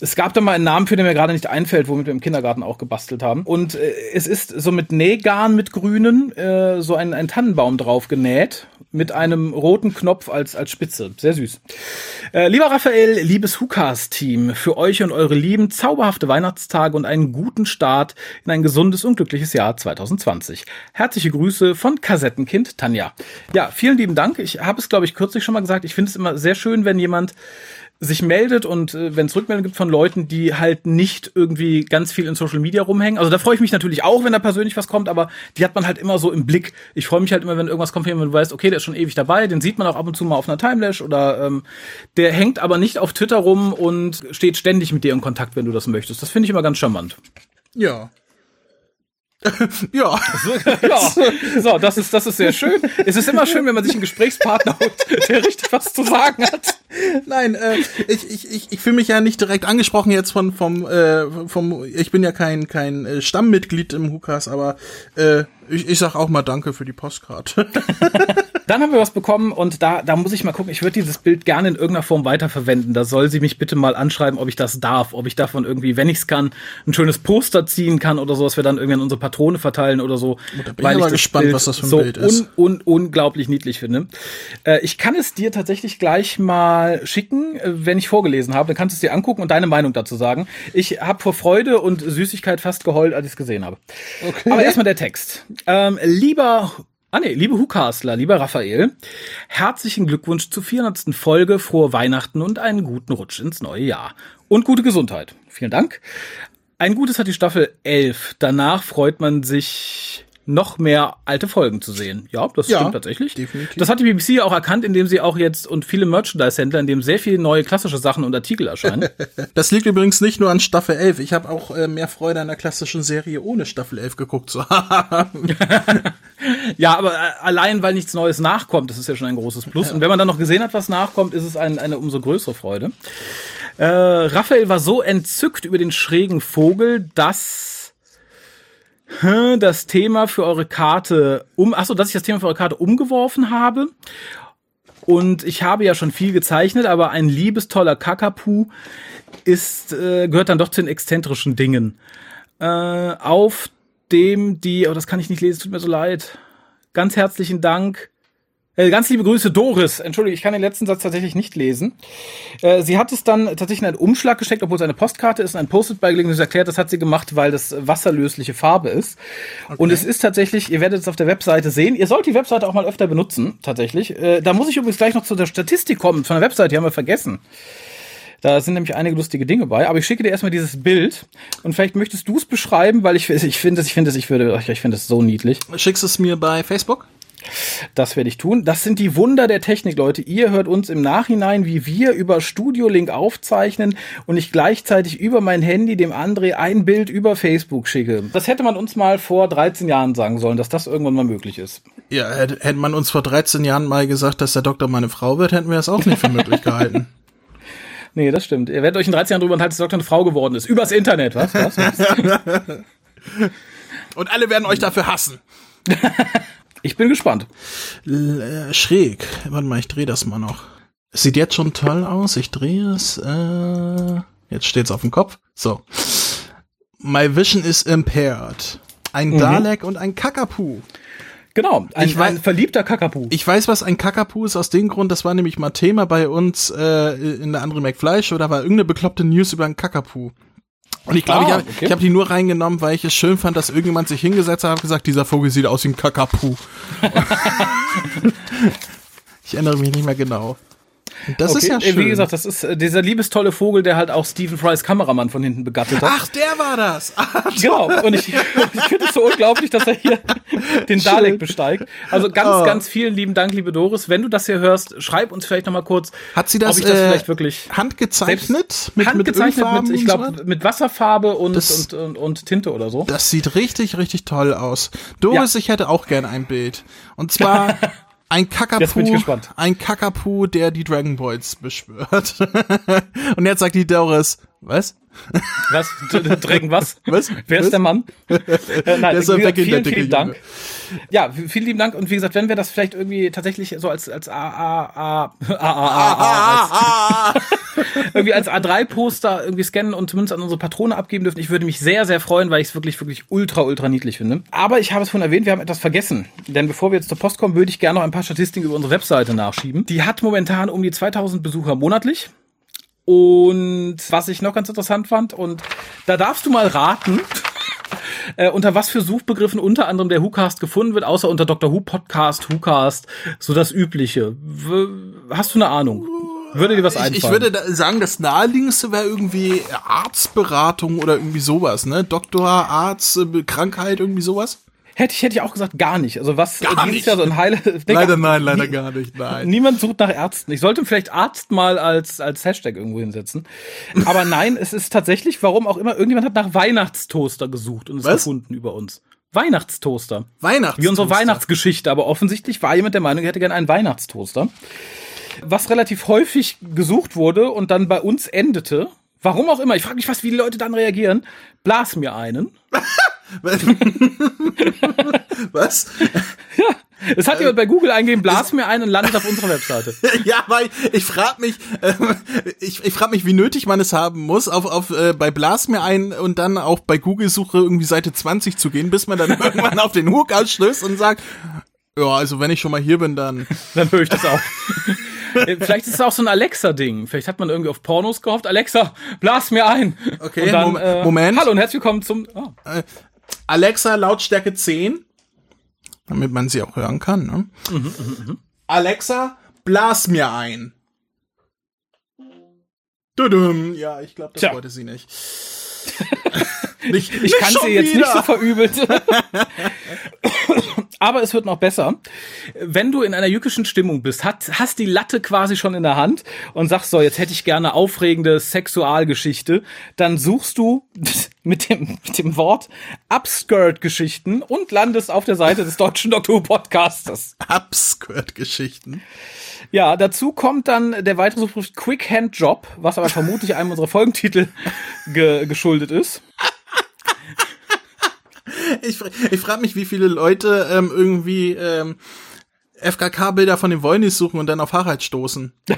Es gab da mal einen Namen für, den mir gerade nicht einfällt, womit wir im Kindergarten auch gebastelt haben. Und äh, es ist so mit Nähgarn mit Grünen äh, so ein, ein Tannenbaum drauf genäht mit einem roten Knopf als, als Spitze. Sehr süß. Äh, lieber Raphael, liebes Hukas-Team, für euch und eure Lieben zauberhafte Weihnachtstage und einen guten Start in ein gesundes und glückliches Jahr 2020. Herzliche Grüße von Kassettenkind Tanja. Ja, vielen lieben Dank. Ich habe es, glaube ich, kürzlich schon mal gesagt. Ich finde es immer sehr schön, wenn jemand sich meldet und äh, wenn es Rückmeldungen gibt von Leuten, die halt nicht irgendwie ganz viel in Social Media rumhängen. Also da freue ich mich natürlich auch, wenn da persönlich was kommt, aber die hat man halt immer so im Blick. Ich freue mich halt immer, wenn irgendwas kommt, wenn du weißt, okay, der ist schon ewig dabei, den sieht man auch ab und zu mal auf einer Timelash oder ähm, der hängt aber nicht auf Twitter rum und steht ständig mit dir in Kontakt, wenn du das möchtest. Das finde ich immer ganz charmant. Ja, *laughs* ja. So, *laughs* ja. So, das ist, das ist sehr schön. Es ist immer schön, wenn man sich einen Gesprächspartner *laughs* holt, der richtig was zu sagen hat. Nein, äh, ich, ich, ich, ich fühle mich ja nicht direkt angesprochen jetzt von vom äh, vom ich bin ja kein kein äh, Stammmitglied im Hukas, aber äh, ich, ich sag auch mal Danke für die Postkarte. *laughs* Dann haben wir was bekommen und da, da muss ich mal gucken. Ich würde dieses Bild gerne in irgendeiner Form weiterverwenden. Da soll sie mich bitte mal anschreiben, ob ich das darf, ob ich davon irgendwie, wenn ich es kann, ein schönes Poster ziehen kann oder so, was wir dann irgendwie an unsere Patrone verteilen oder so. Oh, da bin weil ich, ich gespannt, Bild was das für ein so Bild ist. Un, un, unglaublich niedlich finde. Äh, ich kann es dir tatsächlich gleich mal schicken, äh, wenn ich vorgelesen habe. Dann kannst du es dir angucken und deine Meinung dazu sagen. Ich habe vor Freude und Süßigkeit fast geheult, als ich es gesehen habe. Okay. Aber erstmal der Text. Ähm, lieber Ah nee, liebe Hukasler, lieber Raphael, herzlichen Glückwunsch zur 400. Folge, frohe Weihnachten und einen guten Rutsch ins neue Jahr. Und gute Gesundheit. Vielen Dank. Ein gutes hat die Staffel 11. Danach freut man sich noch mehr alte Folgen zu sehen. Ja, das ja, stimmt tatsächlich. Definitiv. Das hat die BBC auch erkannt, indem sie auch jetzt und viele Merchandise-Händler, in dem sehr viele neue klassische Sachen und Artikel erscheinen. *laughs* das liegt übrigens nicht nur an Staffel 11. Ich habe auch äh, mehr Freude an der klassischen Serie ohne Staffel 11 geguckt zu *laughs* haben. *laughs* ja, aber äh, allein, weil nichts Neues nachkommt, das ist ja schon ein großes Plus. Ja. Und wenn man dann noch gesehen hat, was nachkommt, ist es ein, eine umso größere Freude. Äh, Raphael war so entzückt über den schrägen Vogel, dass das Thema für eure Karte um, achso, dass ich das Thema für eure Karte umgeworfen habe. Und ich habe ja schon viel gezeichnet, aber ein liebestoller Kakapu ist, äh, gehört dann doch zu den exzentrischen Dingen. Äh, auf dem die, oh, das kann ich nicht lesen, tut mir so leid. Ganz herzlichen Dank. Äh, ganz liebe Grüße, Doris. Entschuldige, ich kann den letzten Satz tatsächlich nicht lesen. Äh, sie hat es dann tatsächlich in einen Umschlag gesteckt, obwohl es eine Postkarte ist, ein Post-it beigelegt und sie erklärt, das hat sie gemacht, weil das wasserlösliche Farbe ist. Okay. Und es ist tatsächlich, ihr werdet es auf der Webseite sehen, ihr sollt die Webseite auch mal öfter benutzen, tatsächlich. Äh, da muss ich übrigens gleich noch zu der Statistik kommen, von der Webseite, die haben wir vergessen. Da sind nämlich einige lustige Dinge bei. Aber ich schicke dir erstmal dieses Bild und vielleicht möchtest du es beschreiben, weil ich, ich finde es, ich finde es, ich würde, ich finde es so niedlich. Schickst du es mir bei Facebook? Das werde ich tun. Das sind die Wunder der Technik, Leute. Ihr hört uns im Nachhinein, wie wir über Studio Link aufzeichnen und ich gleichzeitig über mein Handy dem André ein Bild über Facebook schicke. Das hätte man uns mal vor 13 Jahren sagen sollen, dass das irgendwann mal möglich ist. Ja, hätte man uns vor 13 Jahren mal gesagt, dass der Doktor meine Frau wird, hätten wir das auch nicht für möglich gehalten. *laughs* Nee, das stimmt. Ihr werdet euch in 13 Jahren drüber enthalten, dass der Doktor eine Frau geworden ist. Übers Internet, was? was, was? *laughs* und alle werden euch dafür hassen. *laughs* Ich bin gespannt. L äh, schräg. Warte mal, ich drehe das mal noch. Es sieht jetzt schon toll aus. Ich drehe es. Äh, jetzt steht's auf dem Kopf. So. My vision is impaired. Ein mhm. Dalek und ein Kakapu. Genau, ein, ich weiß, ein verliebter Kakapu. Ich weiß, was ein Kakapu ist aus dem Grund, das war nämlich mal Thema bei uns äh, in der andere McFly Show, da war irgendeine bekloppte News über einen Kakapu. Und ich glaube, ah, ich habe okay. hab die nur reingenommen, weil ich es schön fand, dass irgendjemand sich hingesetzt hat und gesagt, dieser Vogel sieht aus wie ein Kakapu. *laughs* ich erinnere mich nicht mehr genau. Das okay. ist ja schön. Wie gesagt, das ist äh, dieser liebestolle Vogel, der halt auch Stephen Frys Kameramann von hinten begattet hat. Ach, der war das. Ach, *laughs* genau. Und ich, ich finde es so unglaublich, dass er hier den Dalek schön. besteigt. Also ganz, oh. ganz vielen lieben Dank, liebe Doris. Wenn du das hier hörst, schreib uns vielleicht noch mal kurz. Hat sie das, ob ich das äh, vielleicht wirklich handgezeichnet? Mit, handgezeichnet mit, mit ich glaube, mit Wasserfarbe und, und, und, und, Tinte oder so. Das sieht richtig, richtig toll aus. Doris, ja. ich hätte auch gern ein Bild. Und zwar *laughs* Ein Kakapu, ein Kakapu, der die Dragon Balls beschwört. *laughs* Und jetzt sagt die Doris, was? Was? Dragon was? Was? Wer was? ist der Mann? äh, nein, der gesagt, vielen, vielen Dank. Ja, vielen lieben Dank. Und wie gesagt, wenn wir das vielleicht irgendwie tatsächlich so als, als A, A, A, A, A, A, A, irgendwie als A3-Poster irgendwie scannen und zumindest an unsere Patrone abgeben dürfen, ich würde mich sehr, sehr freuen, weil ich es wirklich, wirklich ultra, ultra niedlich finde. Aber ich habe es schon erwähnt, wir haben etwas vergessen. Denn bevor wir jetzt zur Post kommen, würde ich gerne noch ein paar Statistiken über unsere Webseite nachschieben. Die hat momentan um die 2000 Besucher monatlich. Und was ich noch ganz interessant fand, und da darfst du mal raten, *laughs* äh, unter was für Suchbegriffen unter anderem der WhoCast gefunden wird, außer unter Dr. Who Podcast, WhoCast, so das Übliche. W hast du eine Ahnung? Würde dir was einfallen? Ich, ich würde da sagen, das naheliegendste wäre irgendwie Arztberatung oder irgendwie sowas, ne? Doktor, Arzt, äh, Krankheit, irgendwie sowas. Hätte ich, hätte ich auch gesagt, gar nicht. Also was gar dieses nicht. Jahr so ein Heile. leider *laughs* nein, leider gar nicht, nein. Niemand sucht nach Ärzten. Ich sollte vielleicht Arzt mal als, als Hashtag irgendwo hinsetzen. Aber *laughs* nein, es ist tatsächlich, warum auch immer, irgendjemand hat nach Weihnachtstoaster gesucht und es was? gefunden über uns. Weihnachtstoaster. Weihnachtstoaster. Wie unsere Weihnachtsgeschichte, aber offensichtlich war jemand der Meinung, er hätte gerne einen Weihnachtstoaster. Was relativ häufig gesucht wurde und dann bei uns endete. Warum auch immer, ich frage mich fast, wie die Leute dann reagieren. Blas mir einen. *laughs* *laughs* Was? *laughs* Ja. Es hat jemand bei Google eingegeben, blas mir ein und landet auf unserer Webseite. *laughs* ja, weil ich frage mich, äh, ich, ich frage mich, wie nötig man es haben muss, auf, auf äh, bei blas mir ein und dann auch bei Google Suche irgendwie Seite 20 zu gehen, bis man dann irgendwann auf den Hook ausstößt und sagt, ja, also wenn ich schon mal hier bin, dann dann höre ich das auch. Äh, vielleicht ist es auch so ein Alexa-Ding. Vielleicht hat man irgendwie auf Pornos gehofft. Alexa, blas mir ein. Okay, dann, Mom äh, Moment. Hallo und herzlich willkommen zum. Oh. Alexa, Lautstärke 10. Damit man sie auch hören kann. Ne? Mhm, mh, mh. Alexa, blas mir ein. Dudum. Ja, ich glaube, das Tja. wollte sie nicht. *laughs* nicht ich kann sie jetzt wieder. nicht so verübelt. *laughs* Aber es wird noch besser. Wenn du in einer jückischen Stimmung bist, hat, hast die Latte quasi schon in der Hand und sagst so, jetzt hätte ich gerne aufregende Sexualgeschichte, dann suchst du *laughs* mit dem, mit dem Wort Upskirt-Geschichten und landest auf der Seite des deutschen Doktor Podcasters. Upskirt-Geschichten. Ja, dazu kommt dann der weitere Suchbegriff Quick Hand Job, was aber vermutlich einem unserer Folgentitel *laughs* ge geschuldet ist *laughs* ich ich frage mich, wie viele Leute ähm, irgendwie ähm, FKK-Bilder von den Wollnis suchen und dann auf Harald stoßen. *laughs*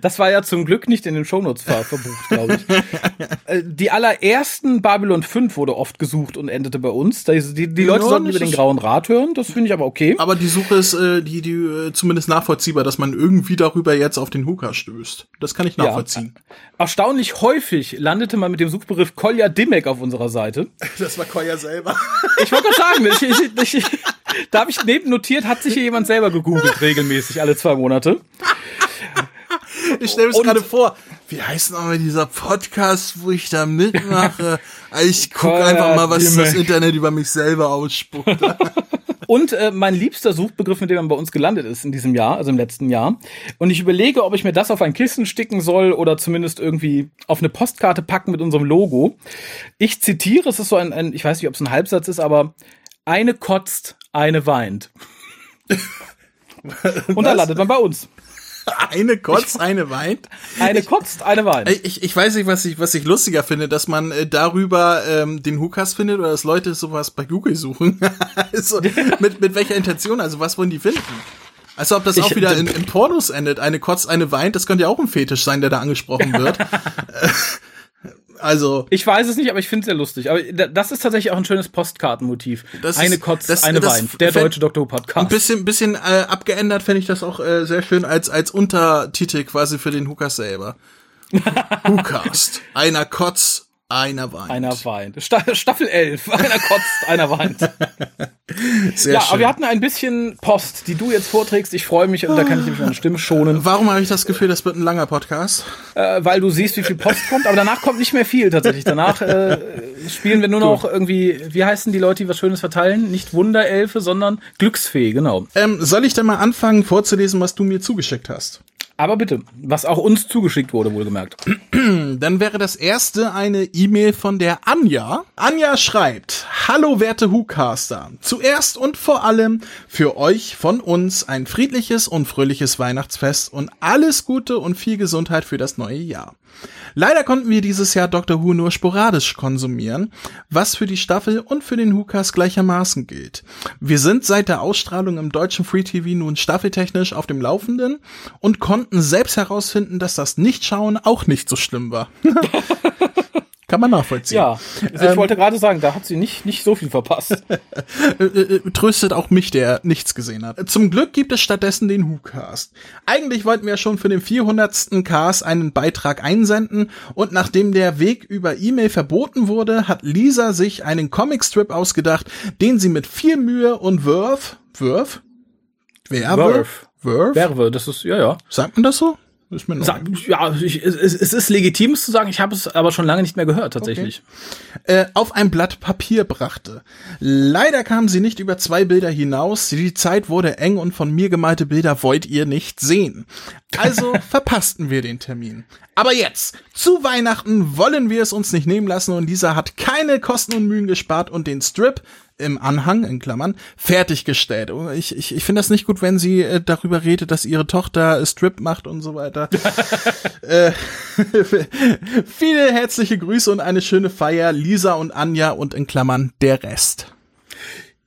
Das war ja zum Glück nicht in den Shownotes ver verbucht, glaube ich. *laughs* Äh, die allerersten Babylon 5 wurde oft gesucht und endete bei uns. Die, die, die Leute Ja, sollten über den Grauen Rat hören, das finde ich aber okay. Aber die Suche ist äh, die, die äh, zumindest nachvollziehbar, dass man irgendwie darüber jetzt auf den Hooker stößt. Das kann ich nachvollziehen. Erstaunlich häufig landete man mit dem Suchbegriff Kolja Dimek auf unserer Seite. Das war Koya selber. *laughs* Ich wollte sagen, ich, ich, ich, da habe ich neben notiert, hat sich hier jemand selber gegoogelt, regelmäßig, alle zwei Monate. *laughs* Ich stelle mir gerade vor, wie heißt nochmal dieser Podcast, wo ich da mitmache? *laughs* Ich guck Koya einfach mal, was das. Internet über mich selber ausspuckt. *laughs* Und äh, mein liebster Suchbegriff, mit dem man bei uns gelandet ist in diesem Jahr, also im letzten Jahr. Und ich überlege, ob ich mir das auf ein Kissen sticken soll oder zumindest irgendwie auf eine Postkarte packen mit unserem Logo. Ich zitiere, es ist so ein, ein ich weiß nicht, ob es ein Halbsatz ist, aber eine kotzt, eine weint. Und da landet man bei uns. *laughs* eine kotzt, eine weint. Eine kotzt, eine weint. Ich, ich weiß nicht, was ich, was ich lustiger finde, dass man äh, darüber ähm, den Hookers findet oder dass Leute sowas bei Google suchen. *laughs* also, *laughs* mit, mit welcher Intention? Also was wollen die finden? Also ob das auch Ich- wieder in, in Pornos endet. Eine kotzt, eine weint, das könnte ja auch ein Fetisch sein, der da angesprochen wird. Also Ich weiß es nicht, aber ich finde es sehr lustig. Aber da- das ist tatsächlich auch ein schönes Postkartenmotiv. Das ist- eine kotzt, das- eine das weint. Der deutsche Doktor Who ein Podcast. bisschen, bisschen äh, abgeändert fände ich das auch äh, sehr schön als, als Untertitel quasi für den Hookers selber. *laughs* Hookast. Einer kotzt, einer weint. Einer weint. Sta Staffel 11. *laughs* Einer kotzt, einer weint. *laughs* sehr ja, schön. aber wir hatten ein bisschen Post, die du jetzt vorträgst. Ich freue mich und da kann ich nämlich meine Stimme schonen, *laughs* Warum habe ich das Gefühl, das wird ein langer Podcast? äh, weil du siehst, wie viel Post kommt. Aber danach kommt nicht mehr viel tatsächlich. Danach äh, spielen wir nur noch irgendwie, wie heißen die Leute, die was Schönes verteilen? Nicht Wunderelfe, sondern Glücksfee, genau. Ähm, soll ich denn mal anfangen vorzulesen, was du mir zugeschickt hast? Aber bitte, was auch uns zugeschickt wurde, wohlgemerkt. *clears throat* Dann wäre das erste eine E-Mail von der Anja. Anja schreibt, Hallo werte Hucaster. Zuerst und vor allem für euch von uns ein friedliches und fröhliches Weihnachtsfest und alles Gute und viel Gesundheit für das neue Jahr. Leider konnten wir dieses Jahr Doctor Who nur sporadisch konsumieren, was für die Staffel und für den Hukas gleichermaßen gilt. Wir sind seit der Ausstrahlung im deutschen Free TV nun staffeltechnisch auf dem Laufenden und konnten selbst herausfinden, dass das Nichtschauen auch nicht so schlimm war. *laughs* Kann man nachvollziehen. Ja, also ich wollte gerade sagen, da hat sie nicht, nicht so viel verpasst. *laughs* äh, äh, tröstet auch mich, der nichts gesehen hat. Zum Glück gibt es stattdessen den Who-Cast. Eigentlich wollten wir schon für den 400. Cast einen Beitrag einsenden und nachdem der Weg über E-Mail verboten wurde, hat Lisa sich einen Comicstrip ausgedacht, den sie mit viel Mühe und Wurf, Wurf? Werbe? Wurf? Werbe, das ist, ja, ja. Sagt man das so? Ist mir. Sag, ja, ich, es, es ist legitim zu sagen, ich habe es aber schon lange nicht mehr gehört, tatsächlich. äh, auf ein Blatt Papier brachte. Leider kamen sie nicht über zwei Bilder hinaus. Die Zeit wurde eng und von mir gemalte Bilder wollt ihr nicht sehen. Also *laughs* verpassten wir den Termin. Aber jetzt, zu Weihnachten wollen wir es uns nicht nehmen lassen und Lisa hat keine Kosten und Mühen gespart und den Strip im Anhang, in Klammern, fertiggestellt. Oh, Ich, ich, ich finde das nicht gut, wenn sie äh, darüber redet, dass ihre Tochter äh, Strip macht und so weiter. *laughs* äh, *laughs* viele herzliche Grüße und eine schöne Feier, Lisa und Anja und in Klammern der Rest.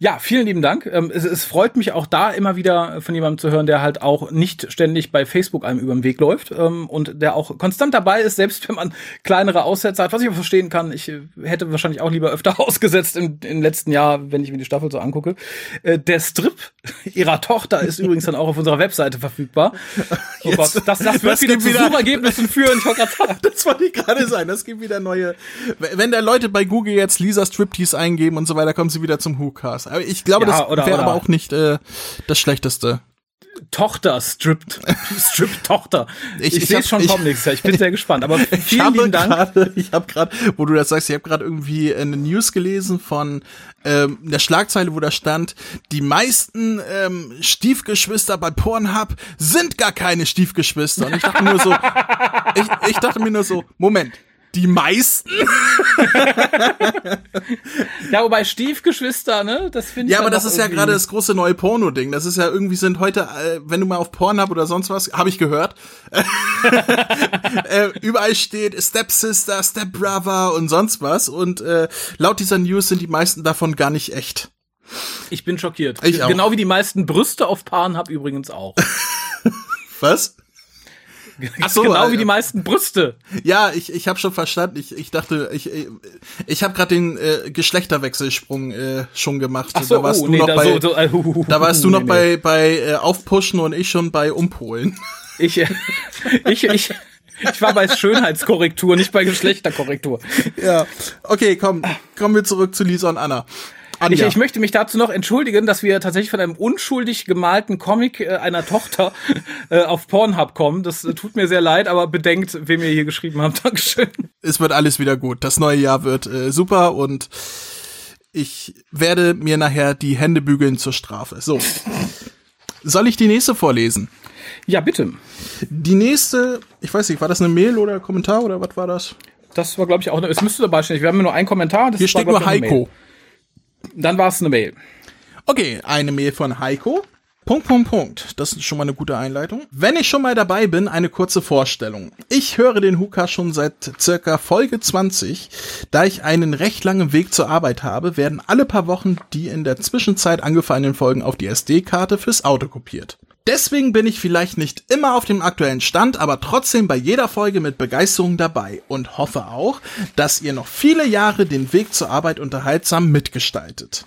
Ja, vielen lieben Dank. Ähm, es, es freut mich auch da immer wieder von jemandem zu hören, der halt auch nicht ständig bei Facebook einem über den Weg läuft ähm, und der auch konstant dabei ist, selbst wenn man kleinere Aussätze hat, was ich auch verstehen kann. Ich äh, hätte wahrscheinlich auch lieber öfter *laughs* ausgesetzt im, im letzten Jahr, wenn ich mir die Staffel so angucke. Äh, der Strip *laughs* ihrer Tochter ist übrigens dann auch auf unserer Webseite verfügbar. *laughs* Oh Jetzt- Gott, das, das wird das wieder zu wieder- Suchergebnissen führen. Ich wollte gerade. Das wollte ich gerade sein. Das gibt wieder neue. Wenn da Leute bei Google jetzt Lisa Striptease eingeben und so weiter, kommen sie wieder zum Who-Cast. Aber ich glaube, Ja, das oder- wäre oder- aber auch nicht äh, das Schlechteste. Tochter strippt. Strip Tochter. Ich- Ich, ich sehe schon kommen nächstes Jahr. Ich bin sehr gespannt. Aber *laughs* Ich vielen habe lieben Dank. gerade, *laughs* ich habe gerade, wo du das sagst, ich habe gerade irgendwie eine News gelesen von ähm, der Schlagzeile, wo da stand, die meisten ähm, Stiefgeschwister bei Pornhub sind gar keine Stiefgeschwister. Und ich dachte nur so, *laughs* ich, ich dachte mir nur so, Moment, die meisten? Ja, wobei Stiefgeschwister, ne? Das finde ich Ja, aber das ist ja irgendwie- gerade das große neue Porno-Ding. Das ist ja irgendwie sind heute, äh, wenn du mal auf Pornhub oder sonst was, habe ich gehört, *laughs* äh, überall steht Stepsister, Stepbrother und sonst was. Und äh, laut dieser News sind die meisten davon gar nicht echt. Ich bin schockiert. Ich auch. Genau wie die meisten Brüste auf Paaren hab übrigens auch. *laughs* Was? Ach so, genau äh, wie die meisten Brüste. Ja, ich, ich habe schon verstanden. Ich, ich dachte, ich, ich habe gerade den äh, Geschlechterwechselsprung äh, schon gemacht. Ach so, da warst oh, du nee, noch da, bei, so, so, äh, uh, da warst du nee, noch nee. bei bei äh, Aufpushen und ich schon bei Umpolen. Ich, äh, *laughs* ich, ich, ich war bei Schönheitskorrektur, nicht bei Geschlechterkorrektur. ja. Okay, komm, kommen wir zurück zu Lisa und Anna. Anja. Ich, ich möchte mich dazu noch entschuldigen, dass wir tatsächlich von einem unschuldig gemalten Comic äh, einer Tochter *laughs* äh, auf Pornhub kommen. Das äh, tut mir sehr leid, aber bedenkt, wem ihr hier geschrieben habt. *laughs* Dankeschön. es wird alles wieder gut. Das neue Jahr wird äh, super und ich werde mir nachher die Hände bügeln zur Strafe. So. *laughs* Soll ich die nächste vorlesen? Ja, bitte. Die nächste, ich weiß nicht, war das eine Mail oder Kommentar oder was war das? Das war, glaube ich, auch. Es müsste dabei stehen. Wir haben nur einen Kommentar. Hier war, steht glaub nur Heiko. Dann war es eine Mail. Okay, eine Mail von Heiko. Punkt, Punkt, Punkt. Das ist schon mal eine gute Einleitung. Wenn ich schon mal dabei bin, eine kurze Vorstellung. Ich höre den Huka schon seit circa Folge 20. Da ich einen recht langen Weg zur Arbeit habe, werden alle paar Wochen die in der Zwischenzeit angefallenen Folgen auf die SD-Karte fürs Auto kopiert. Deswegen bin ich vielleicht nicht immer auf dem aktuellen Stand, aber trotzdem bei jeder Folge mit Begeisterung dabei und hoffe auch, dass ihr noch viele Jahre den Weg zur Arbeit unterhaltsam mitgestaltet.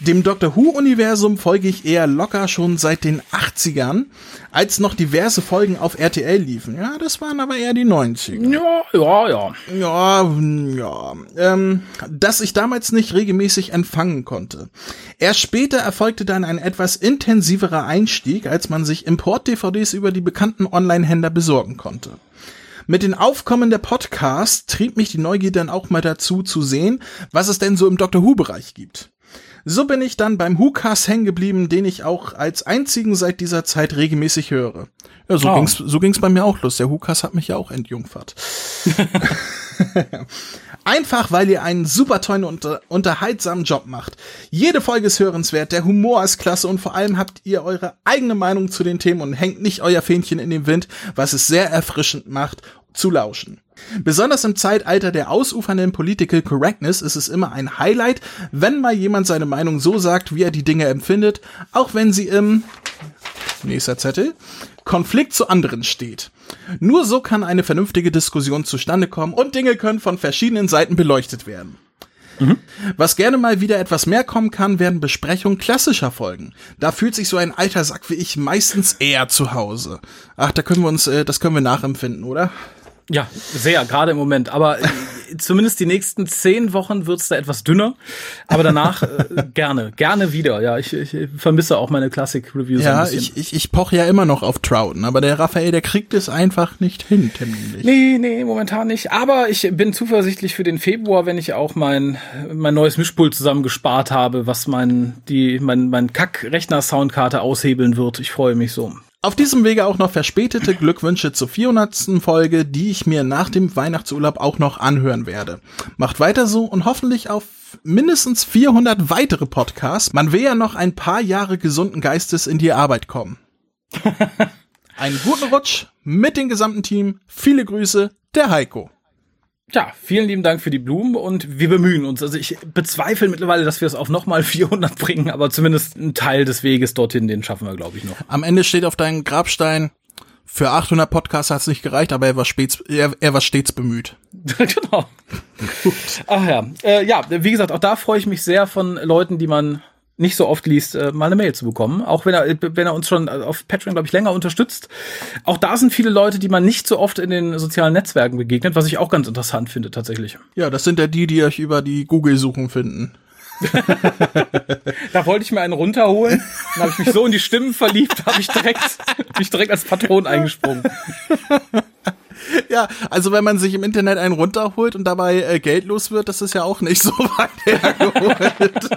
Dem Doctor Who-Universum folge ich eher locker schon seit den 80ern, als noch diverse Folgen auf RTL liefen. Ja, das waren aber eher die 90er. Ja, ja, ja. Ja, ja. Ähm, dass ich damals nicht regelmäßig empfangen konnte. Erst später erfolgte dann ein etwas intensiverer Einstieg, als man sich Import-DVDs über die bekannten Online-Händler besorgen konnte. Mit den Aufkommen der Podcasts trieb mich die Neugier dann auch mal dazu zu sehen, was es denn so im Doctor Who-Bereich gibt. So bin ich dann beim WhoCast hängen geblieben, den ich auch als einzigen seit dieser Zeit regelmäßig höre. Ja, so Oh. ging's, so ging's bei mir auch los. Der WhoCast hat mich ja auch entjungfert. *laughs* Einfach, weil ihr einen super tollen und unter unterhaltsamen Job macht. Jede Folge ist hörenswert, der Humor ist klasse und vor allem habt ihr eure eigene Meinung zu den Themen und hängt nicht euer Fähnchen in den Wind, was es sehr erfrischend macht, zu lauschen. Besonders im Zeitalter der ausufernden Political Correctness ist es immer ein Highlight, wenn mal jemand seine Meinung so sagt, wie er die Dinge empfindet, auch wenn sie im nächster Zettel Konflikt zu anderen steht. Nur so kann eine vernünftige Diskussion zustande kommen und Dinge können von verschiedenen Seiten beleuchtet werden. Was gerne mal wieder etwas mehr kommen kann, werden Besprechungen klassischer Folgen. Da fühlt sich so ein alter Sack wie ich meistens eher zu Hause. Ach, da können wir uns, äh, das können wir nachempfinden, oder? Ja, sehr, gerade im Moment. Aber äh, zumindest die nächsten zehn Wochen wird's da etwas dünner. Aber danach äh, gerne, gerne wieder. Ja, ich, ich vermisse auch meine Classic-Reviews ein Ja, bisschen. ich, ich, ich poche ja immer noch auf Trouten, aber der Raphael, der kriegt es einfach nicht hin, terminlich. Nee, nee, momentan nicht. Aber ich bin zuversichtlich für den Februar, wenn ich auch mein, mein neues Mischpult zusammengespart habe, was mein, die, mein, mein Kack-Rechner-Soundkarte aushebeln wird. Ich freue mich so. Auf diesem Wege auch noch verspätete Glückwünsche zur 400. Folge, die ich mir nach dem Weihnachtsurlaub auch noch anhören werde. Macht weiter so und hoffentlich auf mindestens 400 weitere Podcasts. Man will ja noch ein paar Jahre gesunden Geistes in die Arbeit kommen. *laughs* Einen guten Rutsch mit dem gesamten Team. Viele Grüße, der Heiko. Ja, vielen lieben Dank für die Blumen und wir bemühen uns. Also ich bezweifle mittlerweile, dass wir es auf nochmal *laughs* 400 bringen, aber zumindest einen Teil des Weges dorthin, den schaffen wir, glaube ich, noch. Am Ende steht auf deinem Grabstein, für 800 Podcasts hat es nicht gereicht, aber er war, stets, er, er war stets bemüht. *laughs* genau. Ach ja. Äh, ja, wie gesagt, auch da freue ich mich sehr von Leuten, die man nicht so oft liest, äh, mal eine Mail zu bekommen. Auch wenn er, wenn er uns schon auf Patreon, glaube ich, länger unterstützt. Auch da sind viele Leute, die man nicht so oft in den sozialen Netzwerken begegnet, was ich auch ganz interessant finde, tatsächlich. Ja, das sind ja die, die euch über die Google-Suchen finden. *laughs* Da wollte ich mir einen runterholen. Dann habe ich mich so in die Stimmen verliebt, habe ich direkt, *laughs* bin ich direkt als Patron eingesprungen. *laughs* Ja, also wenn man sich im Internet einen runterholt und dabei äh, geldlos wird, das ist ja auch nicht *laughs* so weit hergeholt.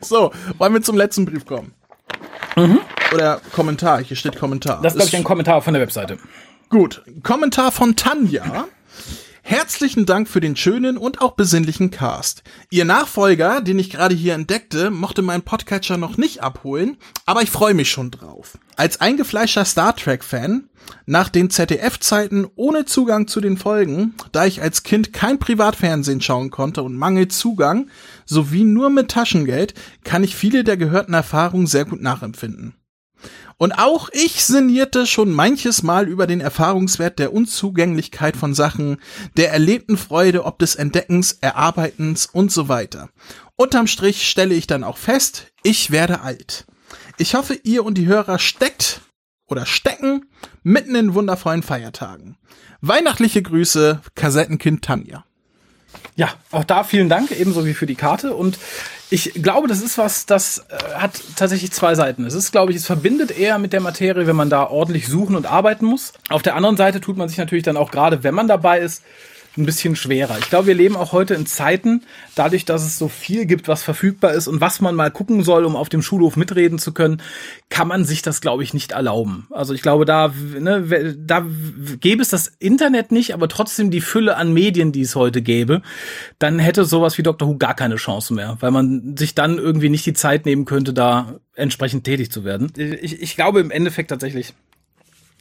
*laughs* so, wollen wir zum letzten Brief kommen? Oder Kommentar, hier steht Kommentar. Das ist, glaube ich, ein Kommentar von der Webseite. Gut, Kommentar von Tanja. Herzlichen Dank für den schönen und auch besinnlichen Cast. Ihr Nachfolger, den ich gerade hier entdeckte, mochte meinen Podcatcher noch nicht abholen, aber ich freue mich schon drauf. Als eingefleischter Star Trek-Fan, nach den ZDF-Zeiten ohne Zugang zu den Folgen, da ich als Kind kein Privatfernsehen schauen konnte und mangels Zugang, sowie nur mit Taschengeld, kann ich viele der gehörten Erfahrungen sehr gut nachempfinden. Und auch ich sinnierte schon manches Mal über den Erfahrungswert der Unzugänglichkeit von Sachen, der erlebten Freude ob des Entdeckens, Erarbeitens und so weiter. Unterm Strich stelle ich dann auch fest, ich werde alt. Ich hoffe, ihr und die Hörer steckt oder stecken mitten in wundervollen Feiertagen. Weihnachtliche Grüße, Kassettenkind Tanja. Ja, auch da vielen Dank, ebenso wie für die Karte. Und ich glaube, das ist was, das äh, hat tatsächlich zwei Seiten. Es ist, glaube ich, es verbindet eher mit der Materie, wenn man da ordentlich suchen und arbeiten muss. Auf der anderen Seite tut man sich natürlich dann auch gerade, wenn man dabei ist, ein bisschen schwerer. Ich glaube, wir leben auch heute in Zeiten, dadurch, dass es so viel gibt, was verfügbar ist und was man mal gucken soll, um auf dem Schulhof mitreden zu können, kann man sich das, glaube ich, nicht erlauben. Also ich glaube, da, ne, da gäbe es das Internet nicht, aber trotzdem die Fülle an Medien, die es heute gäbe, dann hätte sowas wie Dr. Who gar keine Chance mehr, weil man sich dann irgendwie nicht die Zeit nehmen könnte, da entsprechend tätig zu werden. Ich, ich glaube im Endeffekt tatsächlich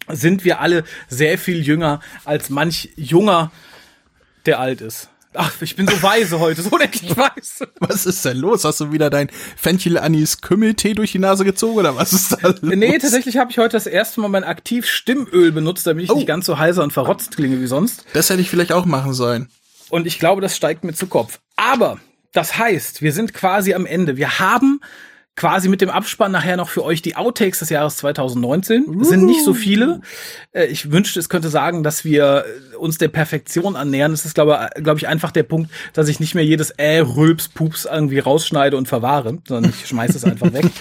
sind wir alle sehr viel jünger als manch junger der alt ist. Ach, ich bin so weise heute, so unendlich weise. Was ist denn los? Hast du wieder dein Fenchel-Anis-Kümmeltee durch die Nase gezogen oder was ist da los? Nee, tatsächlich habe ich heute das erste Mal mein aktiv Stimmöl benutzt, damit ich oh. nicht ganz so heiser und verrotzt klinge wie sonst. Das hätte ich vielleicht auch machen sollen. Und ich glaube, das steigt mir zu Kopf. Aber das heißt, wir sind quasi am Ende. Wir haben quasi mit dem Abspann nachher noch für euch die Outtakes des Jahres 2019. Uh. Es sind nicht so viele. Äh, ich wünschte, es könnte sagen, dass wir uns der Perfektion annähern. Es ist, glaube, glaube ich, einfach der Punkt, dass ich nicht mehr jedes äh, Rülps, Pups irgendwie rausschneide und verwahre, sondern ich schmeiße es einfach weg. *laughs*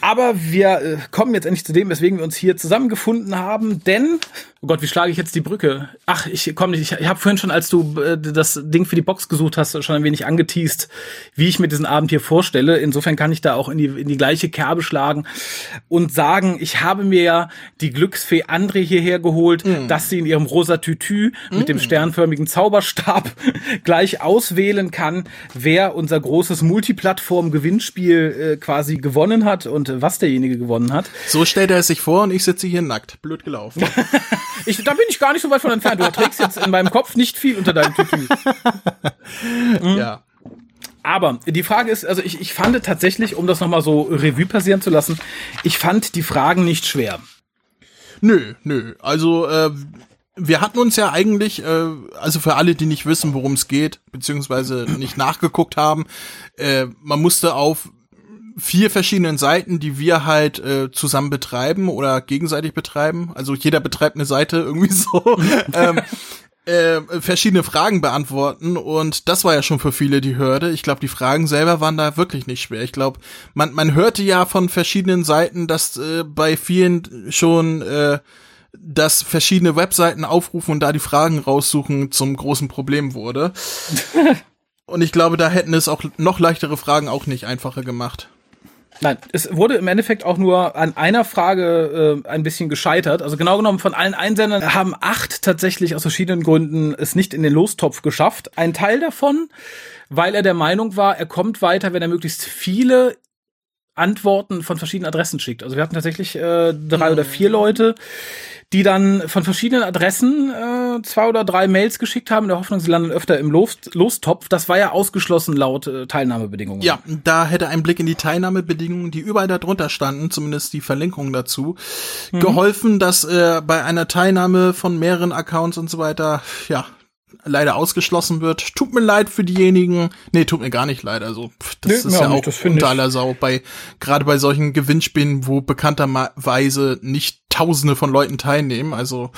Aber wir äh, kommen jetzt endlich zu dem, weswegen wir uns hier zusammengefunden haben, denn Oh Gott, wie schlage ich jetzt die Brücke? Ach, ich komm nicht. Ich, ich habe vorhin schon, als du äh, das Ding für die Box gesucht hast, schon ein wenig angeteased, wie ich mir diesen Abend hier vorstelle. Insofern kann ich da auch in die, in die gleiche Kerbe schlagen und sagen, ich habe mir ja die Glücksfee André hierher geholt, mm. dass sie in ihrem rosa Tütü mm. mit dem mm. sternförmigen Zauberstab *laughs* gleich auswählen kann, wer unser großes Multiplattform-Gewinnspiel äh, quasi gewonnen hat und was derjenige gewonnen hat. So stellt er es sich vor und ich sitze hier nackt. Blöd gelaufen. *laughs* Ich, da bin ich gar nicht so weit von entfernt. Du trägst jetzt in meinem Kopf nicht viel unter deinem Tütü. Mhm. *laughs* Ja. Aber die Frage ist, also ich, ich fand tatsächlich, um das nochmal so Revue passieren zu lassen, ich fand die Fragen nicht schwer. Nö, nö. Also äh, wir hatten uns ja eigentlich, äh, also für alle, die nicht wissen, worum es geht, beziehungsweise nicht nachgeguckt haben, äh, man musste auf vier verschiedenen Seiten, die wir halt äh, zusammen betreiben oder gegenseitig betreiben. Also jeder betreibt eine Seite irgendwie *laughs* so. ähm, äh, verschiedene Fragen beantworten und das war ja schon für viele die Hürde. Ich glaube, die Fragen selber waren da wirklich nicht schwer. Ich glaube, man, man hörte ja von verschiedenen Seiten, dass äh, bei vielen schon äh, dass verschiedene Webseiten aufrufen und da die Fragen raussuchen zum großen Problem wurde. *laughs* und ich glaube, da hätten es auch noch leichtere Fragen auch nicht einfacher gemacht. Nein, es wurde im Endeffekt auch nur an einer Frage äh, ein bisschen gescheitert. Also genau genommen von allen Einsendern haben acht tatsächlich aus verschiedenen Gründen es nicht in den Lostopf geschafft. Ein Teil davon, weil er der Meinung war, er kommt weiter, wenn er möglichst viele Antworten von verschiedenen Adressen schickt. Also wir hatten tatsächlich äh, drei mhm. oder vier Leute, die dann von verschiedenen Adressen äh, zwei oder drei Mails geschickt haben, in der Hoffnung, sie landen öfter im Los Lostopf. Das war ja ausgeschlossen laut äh, Teilnahmebedingungen. Ja, da hätte ein Blick in die Teilnahmebedingungen, die überall darunter standen, zumindest die Verlinkung dazu, mhm. geholfen, dass äh, bei einer Teilnahme von mehreren Accounts und so weiter, ja, leider ausgeschlossen wird. Tut mir leid für diejenigen. Nee, tut mir gar nicht leid. Also das nee, ist ja auch, auch unter aller Sau bei gerade bei solchen Gewinnspielen, wo bekannterweise nicht Tausende von Leuten teilnehmen. Also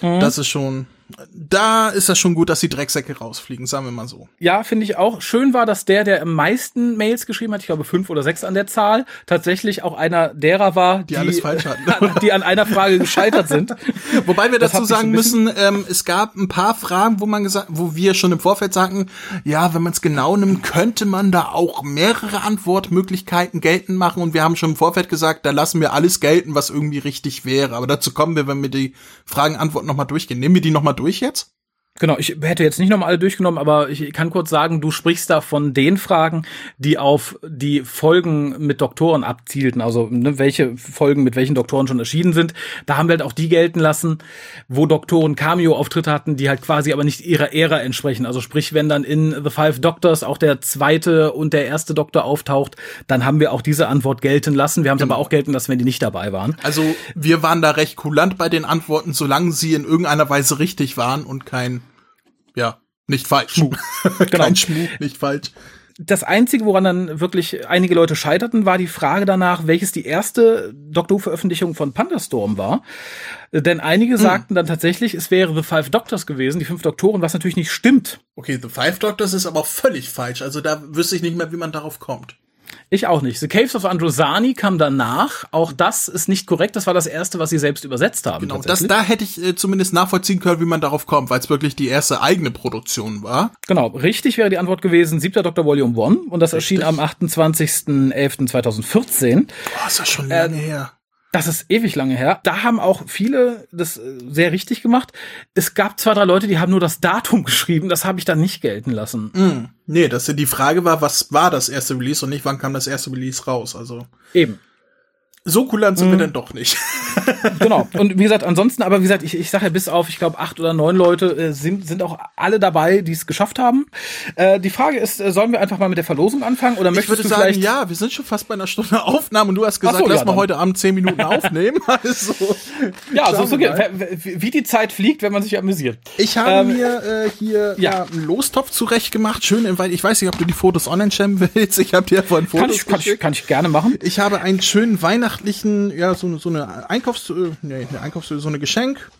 mhm. das ist schon da ist das schon gut, dass die Drecksäcke rausfliegen, sagen wir mal so. Ja, finde ich auch. Schön war, dass der, der am meisten Mails geschrieben hat, ich glaube fünf oder sechs an der Zahl, tatsächlich auch einer derer war, die, die alles falsch hatten. *laughs* die an einer Frage gescheitert sind. *laughs* Wobei wir das dazu sagen müssen, ähm, es gab ein paar Fragen, wo man gesagt, wo wir schon im Vorfeld sagten, ja, wenn man es genau nimmt, könnte man da auch mehrere Antwortmöglichkeiten geltend machen und wir haben schon im Vorfeld gesagt, da lassen wir alles gelten, was irgendwie richtig wäre. Aber dazu kommen wir, wenn wir die Fragen-Antworten nochmal durchgehen. Nehmen wir die nochmal durch jetzt? Genau, ich hätte jetzt nicht nochmal alle durchgenommen, aber ich kann kurz sagen, du sprichst da von den Fragen, die auf die Folgen mit Doktoren abzielten, also ne, welche Folgen mit welchen Doktoren schon erschienen sind. Da haben wir halt auch die gelten lassen, wo Doktoren Cameo-Auftritte hatten, die halt quasi aber nicht ihrer Ära entsprechen. Also sprich, wenn dann in The Five Doctors auch der zweite und der erste Doktor auftaucht, dann haben wir auch diese Antwort gelten lassen. Wir haben es Genau. aber auch gelten lassen, wenn die nicht dabei waren. Also wir waren da recht kulant bei den Antworten, solange sie in irgendeiner Weise richtig waren und kein, ja, nicht falsch. *laughs* Genau. kein Schmuck, nicht falsch. Das Einzige, woran dann wirklich einige Leute scheiterten, war die Frage danach, welches die erste Doctor Who-Veröffentlichung von Pandastorm war. Denn einige sagten dann tatsächlich, es wäre The Five Doctors gewesen, die fünf Doktoren, was natürlich nicht stimmt. Okay, The Five Doctors ist aber auch völlig falsch. Also da wüsste ich nicht mehr, wie man darauf kommt. Ich auch nicht. The Caves of Androsani kam danach. Auch das ist nicht korrekt. Das war das erste, was sie selbst übersetzt haben. Genau, das, da hätte ich äh, zumindest nachvollziehen können, wie man darauf kommt, weil es wirklich die erste eigene Produktion war. Genau, richtig wäre die Antwort gewesen, siebter Doktor Volume 1 und das erschien am 28.11.2014. Boah, ist das schon lange her. Das ist ewig lange her. Da haben auch viele das äh, sehr richtig gemacht. Es gab zwei, drei Leute, die haben nur das Datum *laughs* geschrieben. Das habe ich dann nicht gelten lassen. Hm. Nee, das, die Frage war, was war das erste Release und nicht, wann kam das erste Release raus. Also Eben. So kulant sind wir dann doch nicht. *laughs* Genau. Und wie gesagt, ansonsten, aber wie gesagt, ich, ich sage ja bis auf, ich glaube, acht oder neun Leute äh, sind, sind auch alle dabei, die es geschafft haben. Äh, die Frage ist, äh, sollen wir einfach mal mit der Verlosung anfangen oder Ich möchtest würde du sagen, vielleicht ja, wir sind schon fast bei einer Stunde Aufnahme und du hast gesagt, so, lass ja, mal dann. heute Abend zehn Minuten *laughs* aufnehmen. *laughs* Also, Ja, so, so geht, wie die Zeit fliegt, wenn man sich amüsiert. Ich habe Ähm, mir äh, hier ja. ja. einen Lostopf zurecht gemacht, schön, im- ich weiß nicht, ob du die Fotos online stellen willst. Ich habe dir vorhin Fotos Kann ich, kann, ich, kann ich gerne machen. Ich habe einen schönen weihnachtlichen, ja, so, so eine Einkaufs, äh, nee, eine Einkaufs, so eine Geschenk,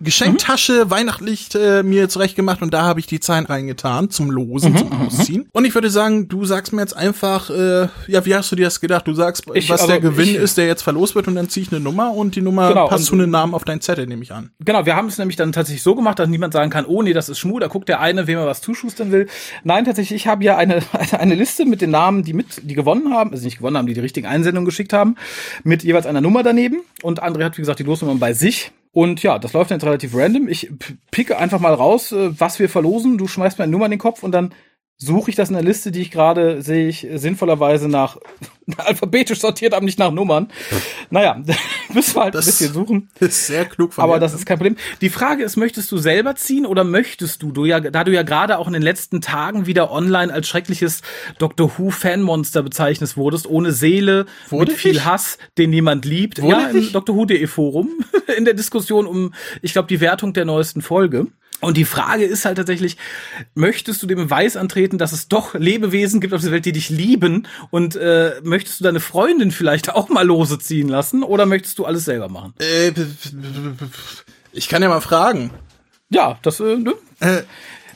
Geschenktasche, weihnachtlich äh, mir zurecht gemacht und da habe ich die Zahlen reingetan zum Losen, zum Ausziehen. Und ich würde sagen, du sagst mir jetzt einfach, äh, ja, wie hast du dir das gedacht? Du sagst, Ich- was also der Gewinn ich- ist, der jetzt verlost wird und dann ziehe ich eine Nummer und die Nummer Genau, passt zu einem Namen auf deinen Zettel, nehme ich an. Genau, wir haben es nämlich dann tatsächlich so gemacht, dass niemand sagen kann, oh nee, das ist Schmu, da guckt der eine, wem er was zuschustern will. Nein, tatsächlich, ich habe ja eine, eine, *laughs* eine Liste mit den Namen, die mit, die gewonnen haben, also nicht gewonnen haben, die die richtigen Einsendungen geschickt haben, mit jeweils einer Nummer daneben. Und André hat, wie gesagt, die Losnummern bei sich. Und ja, das läuft jetzt relativ random. Ich picke einfach mal raus, äh, was wir verlosen. Du schmeißt mir eine Nummer in den Kopf und dann suche ich das in der Liste, die ich gerade sehe ich äh, sinnvollerweise nach *laughs* alphabetisch sortiert, aber nicht nach Nummern. Naja, *laughs* müssen wir halt Das- ein bisschen suchen. Ist sehr klug von Aber mir. das ist kein Problem. Die Frage ist, möchtest du selber ziehen oder möchtest du, du ja, da du ja gerade auch in den letzten Tagen wieder online als schreckliches Doctor Who Fanmonster bezeichnet wurdest, ohne Seele, Wurde mit viel ich? Hass, den niemand liebt. Wurde ja, im ich? Doctor Who.de Forum, *laughs* in der Diskussion um, ich glaube, die Wertung der neuesten Folge. Und die Frage ist halt tatsächlich, möchtest du dem Beweis antreten, dass es doch Lebewesen gibt auf dieser Welt, die dich lieben? Und äh, möchtest du deine Freundin vielleicht auch mal lose ziehen lassen? Oder möchtest du alles selber machen? Äh, ich kann ja mal fragen. Ja, das, äh, ne? Äh,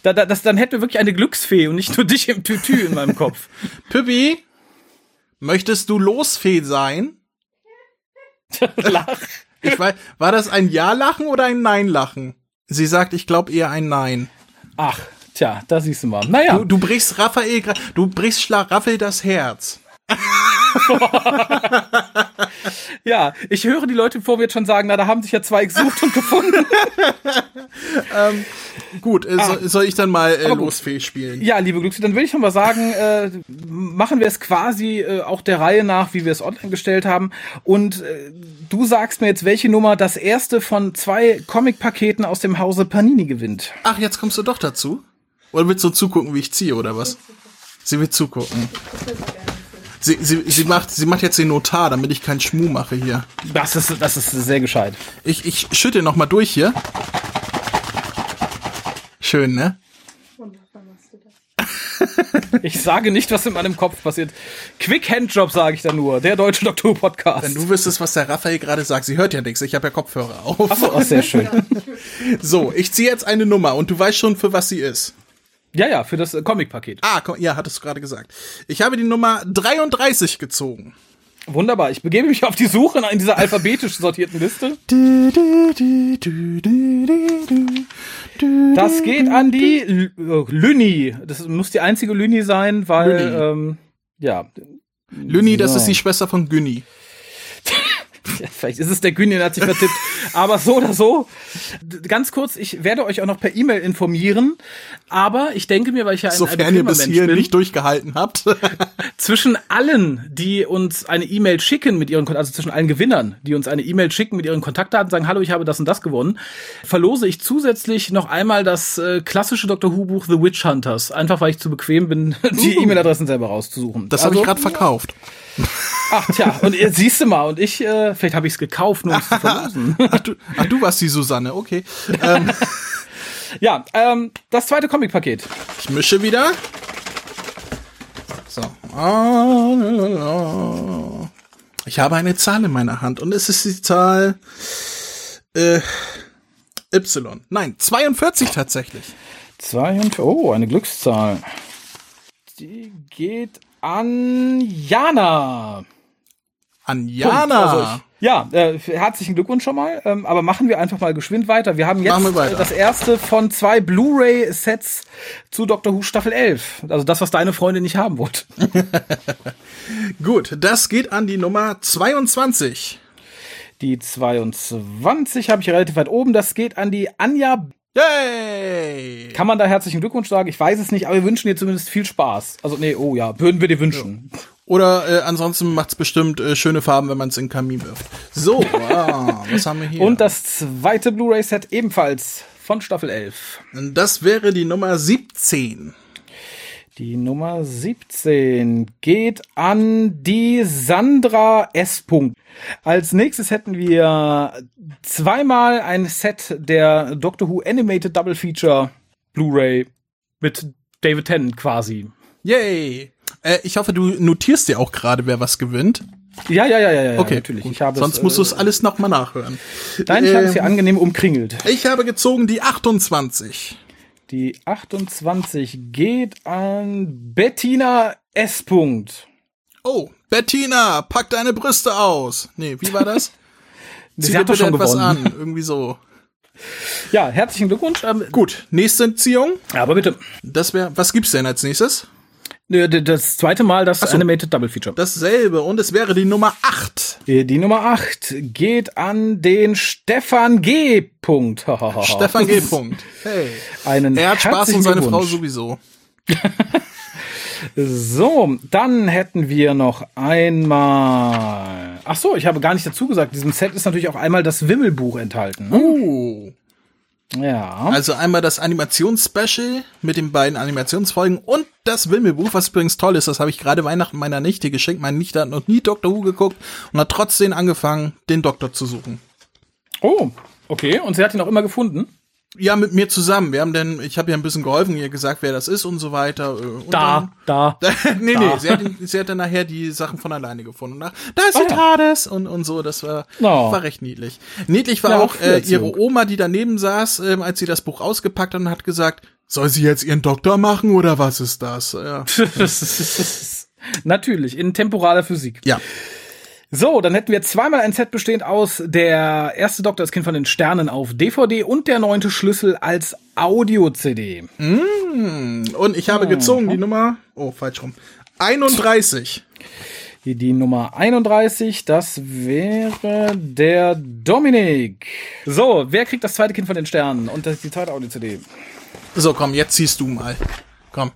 Da, da, das, dann hätten wir wirklich eine Glücksfee und nicht nur *laughs* dich im Tütü in meinem Kopf. *laughs* Pippi, möchtest du Losfee sein? *laughs* Lach. Ich weiß, war das ein Ja-Lachen oder ein Nein-Lachen? Sie sagt, ich glaube eher ein Nein. Ach, tja, da siehst du mal. Naja, Du, du brichst Raphael, du brichst Schlaraffel das Herz. *laughs* *laughs* ja, ich höre die Leute vor mir jetzt schon sagen, na, da haben sich ja zwei gesucht und gefunden. *laughs* Gut, äh, so, soll ich dann mal äh, Ah. Gut. Losfee spielen? Ja, liebe Glücksfee, dann will ich noch mal sagen, äh, machen wir es quasi äh, auch der Reihe nach, wie wir es online gestellt haben. Und äh, du sagst mir jetzt, welche Nummer das erste von zwei Comic-Paketen aus dem Hause Panini gewinnt. Ach, jetzt kommst du doch dazu? Oder willst du zugucken, wie ich ziehe, oder was? Sie will zugucken. Sie, sie, sie, macht, sie macht jetzt den Notar, damit ich keinen Schmuh mache hier. Das ist, das ist sehr gescheit. Ich, ich schütte noch mal durch hier. Schön, ne? *laughs* Ich sage nicht, was in meinem Kopf passiert. Quick Handjob sage ich da nur. Der deutsche Doktor Podcast. Wenn du wüsstest, was der Raphael gerade sagt, sie hört ja nichts, ich habe ja Kopfhörer auf. Achso, oh, sehr schön. *laughs* So, ich ziehe jetzt eine Nummer und du weißt schon, für was sie ist. Ja, ja, für das äh, Comic-Paket. Ah, ja, hattest du gerade gesagt. Ich habe die Nummer 33 gezogen. Wunderbar. Ich begebe mich auf die Suche in dieser alphabetisch sortierten Liste. Das geht an die Lüni. Das muss die einzige Lüni sein, weil, Lüni. ähm, ja. Lüni, das So. ist die Schwester von Günni. Ja, vielleicht ist es der Günni, der hat sich vertippt. Aber so oder so. Ganz kurz, ich werde euch auch noch per E-Mail informieren. Aber ich denke mir, weil ich ja ein Sofern ihr bis hier bin, nicht durchgehalten habt. *laughs* zwischen allen, die uns eine E-Mail schicken mit ihren, also zwischen allen Gewinnern, die uns eine E-Mail schicken mit ihren Kontaktdaten, sagen, hallo, ich habe das und das gewonnen, verlose ich zusätzlich noch einmal das äh, klassische Doctor Who Buch The Witch Hunters. Einfach weil ich zu bequem bin, *laughs* die uh. E-Mail-Adressen selber rauszusuchen. Das also, habe ich gerade verkauft. Ach tja, und jetzt siehst du mal, und ich, äh, vielleicht habe ich es gekauft, nur um es zu verlosen. *laughs* ach, du, ach, du warst die Susanne, okay. Ähm. ja, ähm, das zweite Comic-Paket. Ich mische wieder. So. Ich habe eine Zahl in meiner Hand und es ist die Zahl äh, Y. Nein, 42 tatsächlich. 42, oh, eine Glückszahl. Die geht an Jana. An Jana. Also ja, äh, herzlichen Glückwunsch schon mal. Ähm, aber machen wir einfach mal geschwind weiter. Wir haben jetzt wir das erste von zwei Blu-ray-Sets zu Doctor Who Staffel 11. Also das, was deine Freundin nicht haben wollte. *laughs* Gut, das geht an die Nummer 22. Die 22 habe ich relativ weit oben. Das geht an die Anja Yay! Kann man da herzlichen Glückwunsch sagen? Ich weiß es nicht, aber wir wünschen dir zumindest viel Spaß. Also, nee, oh ja, würden wir dir wünschen. Ja. Oder äh, ansonsten macht's bestimmt äh, schöne Farben, wenn man es in den Kamin wirft. So, *laughs* ah, was haben wir hier? Und das zweite Blu-ray-Set ebenfalls von Staffel 11. Das wäre die Nummer 17. Die Nummer 17 geht an die Sandra S. Als nächstes hätten wir zweimal ein Set der Doctor Who Animated Double Feature Blu-ray mit David Tennant quasi. Yay! Äh, ich hoffe, du notierst dir auch gerade, wer was gewinnt. Ja, ja, ja, ja, ja okay, natürlich. Ich habe Sonst es, musst du es äh, alles nochmal nachhören. Nein, ich ähm, habe es hier angenehm umkringelt. Ich habe gezogen die 28. Die 28 geht an Bettina S. -Punkt. Oh, Bettina, pack deine Brüste aus. Nee, wie war das? *laughs* Zieh dir bitte etwas gewonnen. an, irgendwie so. Ja, herzlichen Glückwunsch. Ähm, Gut, nächste Entziehung. Aber bitte. Das wäre, was gibt's denn als nächstes? Das zweite Mal das so, Animated Double Feature. Dasselbe und es wäre die Nummer 8. Die Nummer 8 geht an den Stefan G. Punkt. *laughs* Stefan G. Punkt. Hey. Einen er hat Spaß und seine Frau sowieso. *laughs* so, dann hätten wir noch einmal. Ach so, ich habe gar nicht dazu gesagt. Diesem Set ist natürlich auch einmal das Wimmelbuch enthalten. Ne? Uh. Ja. Also einmal das Animationsspecial mit den beiden Animationsfolgen und das Wimmelbuch, was übrigens toll ist. Das habe ich gerade Weihnachten meiner Nichte geschenkt. Meine Nichte hat noch nie Doctor Who geguckt und hat trotzdem angefangen, den Doktor zu suchen. Oh, okay. Und sie hat ihn auch immer gefunden? Ja, mit mir zusammen. Wir haben denn, ich habe ihr ein bisschen geholfen, ihr gesagt, wer das ist und so weiter. Äh, und da, dann, da. *laughs* nee, da. nee, sie hat, sie hat dann nachher die Sachen von alleine gefunden. Nach, da ist die ah, TARDIS und, und so, das war, oh. war recht niedlich. Niedlich war ja, auch äh, ihre Oma, die daneben saß, äh, als sie das Buch ausgepackt hat und hat gesagt, soll sie jetzt ihren Doktor machen oder was ist das? Ja. *laughs* Natürlich, in temporaler Physik. Ja. So, dann hätten wir zweimal ein Set bestehend aus der erste Doktor, das Kind von den Sternen auf DVD und der neunte Schlüssel als Audio-CD. Mm, und ich habe gezogen die Nummer, oh, falsch rum, 31. Die, die Nummer 31, das wäre der Dominik. So, wer kriegt das zweite Kind von den Sternen und das ist die zweite Audio-CD? So, komm, jetzt ziehst du mal. Komm.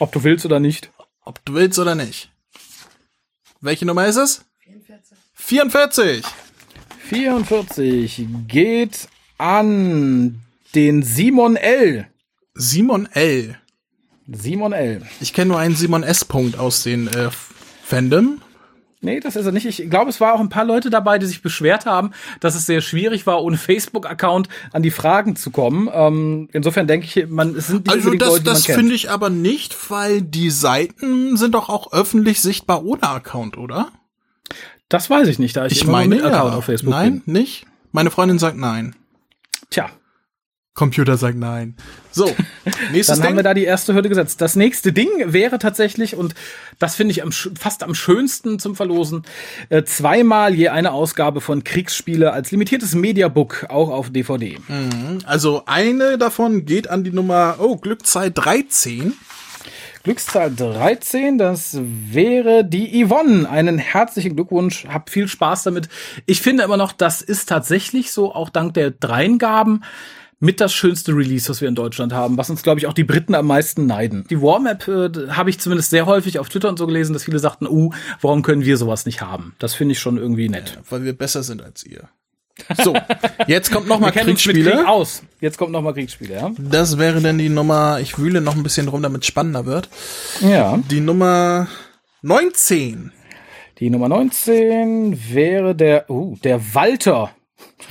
Ob du willst oder nicht. Ob du willst oder nicht. Welche Nummer ist es? 44. 44 geht an den Simon L. Simon L. Simon L. Ich kenne nur einen Simon S. Punkt aus den äh, Fandom. Nee, das ist er nicht. Ich glaube, es war auch ein paar Leute dabei, die sich beschwert haben, dass es sehr schwierig war, ohne Facebook-Account an die Fragen zu kommen. Ähm, insofern denke ich, man es sind nicht also das, Leute, das finde ich aber nicht, weil die Seiten sind doch auch öffentlich sichtbar ohne Account, oder? Das weiß ich nicht, da ich, ich meine, mit Account ja. auf Facebook Nein, bin. nicht? Meine Freundin sagt nein. Tja. Computer sagt nein. So, *laughs* nächstes Dann Ding. haben wir da die erste Hürde gesetzt. Das nächste Ding wäre tatsächlich, und das finde ich am, fast am schönsten zum Verlosen, äh, zweimal je eine Ausgabe von Kriegsspiele als limitiertes Mediabook, auch auf DVD. Mhm. Also eine davon geht an die Nummer, oh, Glückzeit 13. Glückszahl 13, das wäre die Yvonne. Einen herzlichen Glückwunsch, hab viel Spaß damit. Ich finde immer noch, das ist tatsächlich so, auch dank der Dreingaben, mit das schönste Release, was wir in Deutschland haben, was uns, glaube ich, auch die Briten am meisten neiden. Die Warmap äh, habe ich zumindest sehr häufig auf Twitter und so gelesen, dass viele sagten, uh, warum können wir sowas nicht haben? Das finde ich schon irgendwie nett. Ja, weil wir besser sind als ihr. So, jetzt kommt noch mal Kriegsspiele. Krieg aus. Jetzt kommt noch mal Kriegsspiele, ja. Das wäre dann die Nummer, ich wühle noch ein bisschen rum, damit es spannender wird. Ja. Die Nummer 19. Die Nummer 19 wäre der, uh, der Walter.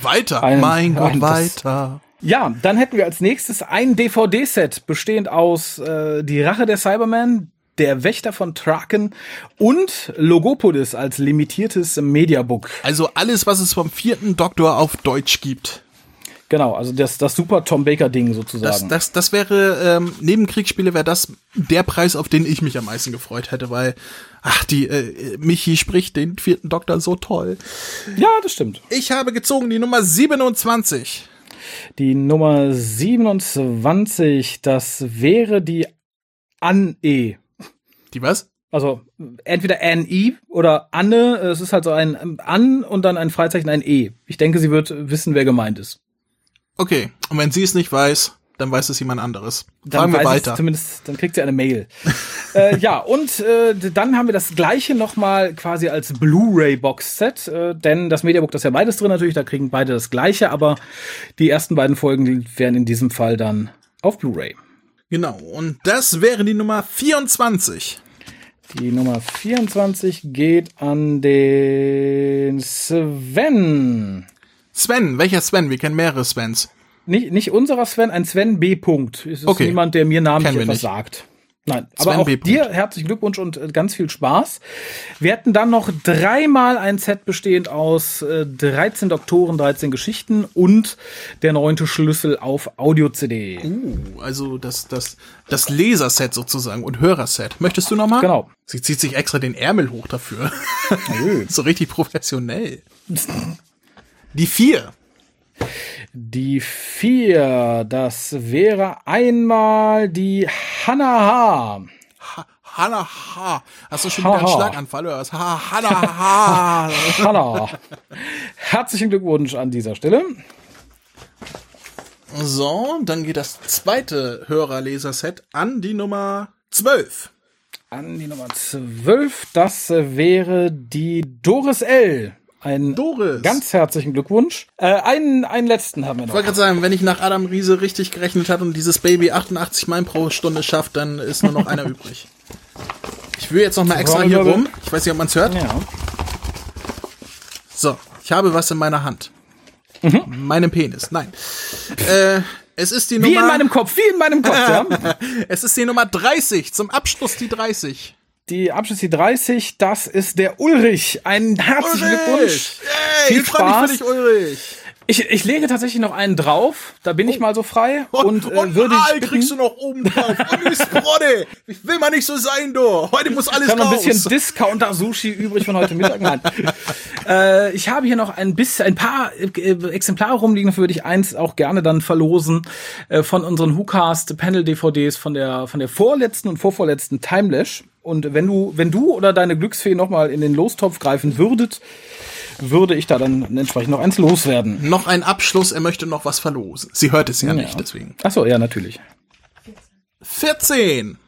Weiter, Ein- mein Gott, ein- weiter. Ja, dann hätten wir als nächstes ein DVD-Set bestehend aus äh, Die Rache der Cyberman, Der Wächter von Traken und Logopolis als limitiertes Mediabook. Also alles, was es vom vierten Doktor auf Deutsch gibt. Genau, also das, das super Tom Baker-Ding Das, sozusagen. das, das wäre, ähm, neben Kriegsspiele wäre das der Preis, auf den ich mich am meisten gefreut hätte, weil, ach, die, äh, Michi spricht den vierten Doktor so toll. ja, das stimmt. Ich habe gezogen die Nummer 27. Die Nummer 27, das wäre die An-E. Die was? Also entweder An-E oder Anne. Es ist halt so ein An und dann ein Freizeichen, ein E. Ich denke, sie wird wissen, wer gemeint ist. Okay, und wenn sie es nicht weiß, dann weiß es jemand anderes. Dann Fragen wir weiter. Zumindest, dann kriegt sie eine Mail. *laughs* äh, ja, und äh, dann haben wir das gleiche nochmal quasi als Blu-ray-Box-Set, äh, denn das Mediabook, das ist ja beides drin natürlich, da kriegen beide das gleiche, aber die ersten beiden Folgen wären in diesem Fall dann auf Blu-ray. Genau, und das wäre die Nummer 24. Die Nummer 24 geht an den Sven. Sven, welcher Sven? Wir kennen mehrere Svens. Nicht, nicht unserer Sven, ein Sven B. Punkt. Es ist Okay. niemand, der mir namentlich etwas nicht. sagt. Nein, Sven aber auch B. Dir herzlichen Glückwunsch und äh, ganz viel Spaß. Wir hatten dann noch dreimal ein Set bestehend aus äh, 13 Doktoren, 13 Geschichten und der neunte Schlüssel auf Audio-CD. Uh, also das, das, das Laserset sozusagen und Hörerset. Möchtest du noch mal? Genau. Sie zieht sich extra den Ärmel hoch dafür. *laughs* so richtig professionell. Die vier. Die vier, das wäre einmal die Hannah H. Ha, Hanna Ha. Hast du schon wieder einen. Schlaganfall oder was? Ha, Hanna Ha. Hannah. *laughs* Herzlichen Glückwunsch an dieser Stelle. so, dann geht das zweite Hörerleserset an die Nummer 12. An die Nummer 12, das wäre die Doris L. Ein Doris. ganz herzlichen Glückwunsch. Äh, einen, einen letzten haben wir Ich noch. wollte gerade sagen, wenn ich nach Adam Riese richtig gerechnet habe und dieses Baby 88 Meilen pro Stunde schafft, dann ist nur noch einer *laughs* übrig. Ich will jetzt noch mal extra hier rum. Ich weiß nicht, ob man es hört. Ja. So, ich habe was in meiner Hand. Meinem Penis. Nein. Äh, es ist die Wie Nummer. in meinem Kopf, wie in meinem Kopf, ja. *laughs* es ist die Nummer 30. Zum Abschluss die 30. Die Abschluss die 30, das ist der Ulrich. Einen herzlichen Glückwunsch. Hey, Viel ich Spaß. für dich, Ulrich. Ich, ich lege tatsächlich noch einen drauf. Da bin ich mal so frei und, Und, äh, und würde Aal ich bitten, kriegst du noch oben drauf. Und Sprodde. *laughs* Ich will mal nicht so sein, du. Heute muss alles Ich habe noch ein raus. bisschen Discounter-Sushi übrig von heute Mittag. Nein. *laughs* äh, ich habe hier noch ein bisschen, ein paar äh, Exemplare rumliegen, dafür würde ich eins auch gerne dann verlosen äh, von unseren WhoCast Panel-DVDs von der von der vorletzten und vorvorletzten Timelash. Und wenn du, wenn du oder deine Glücksfee nochmal in den Lostopf greifen würdet, würde ich da dann entsprechend noch eins loswerden. noch ein Abschluss, er möchte noch was verlosen. Sie hört es ja, Ja. nicht, deswegen. Ach so, ja, natürlich. 14.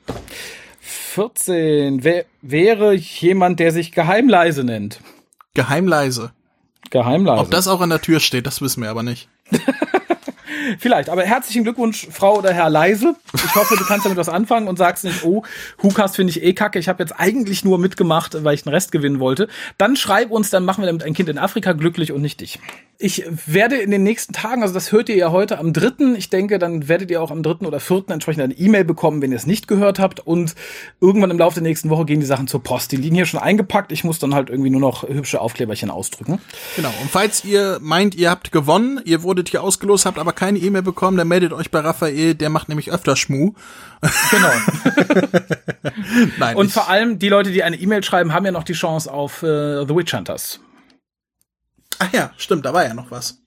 14 wär, wäre jemand, der sich Geheimleise nennt. Geheimleise. Geheimleise. Ob das auch an der Tür steht, das wissen wir aber nicht. *laughs* Vielleicht, aber herzlichen Glückwunsch, Frau oder Herr Leise. Ich hoffe, du kannst damit was anfangen und sagst nicht, oh, Hukas finde ich eh kacke. Ich habe jetzt eigentlich nur mitgemacht, weil ich den Rest gewinnen wollte. Dann schreib uns, dann machen wir damit ein Kind in Afrika glücklich und nicht dich. Ich werde in den nächsten Tagen, also das hört ihr ja heute am dritten. Ich denke, dann werdet ihr auch am dritten oder vierten entsprechend eine E-Mail bekommen, wenn ihr es nicht gehört habt. Und irgendwann im Laufe der nächsten Woche gehen die Sachen zur Post. Die liegen hier schon eingepackt. Ich muss dann halt irgendwie nur noch hübsche Aufkleberchen ausdrücken. Genau. Und falls ihr meint, ihr habt gewonnen, ihr wurdet hier ausgelost, habt aber keine E-Mail bekommen, dann meldet euch bei Raphael, der macht nämlich öfter Schmu. Genau. *laughs* Nein. Und vor allem die Leute, die eine E-Mail schreiben, haben ja noch die Chance auf äh, The Witch Hunters. Ach ja, stimmt, da war ja noch was.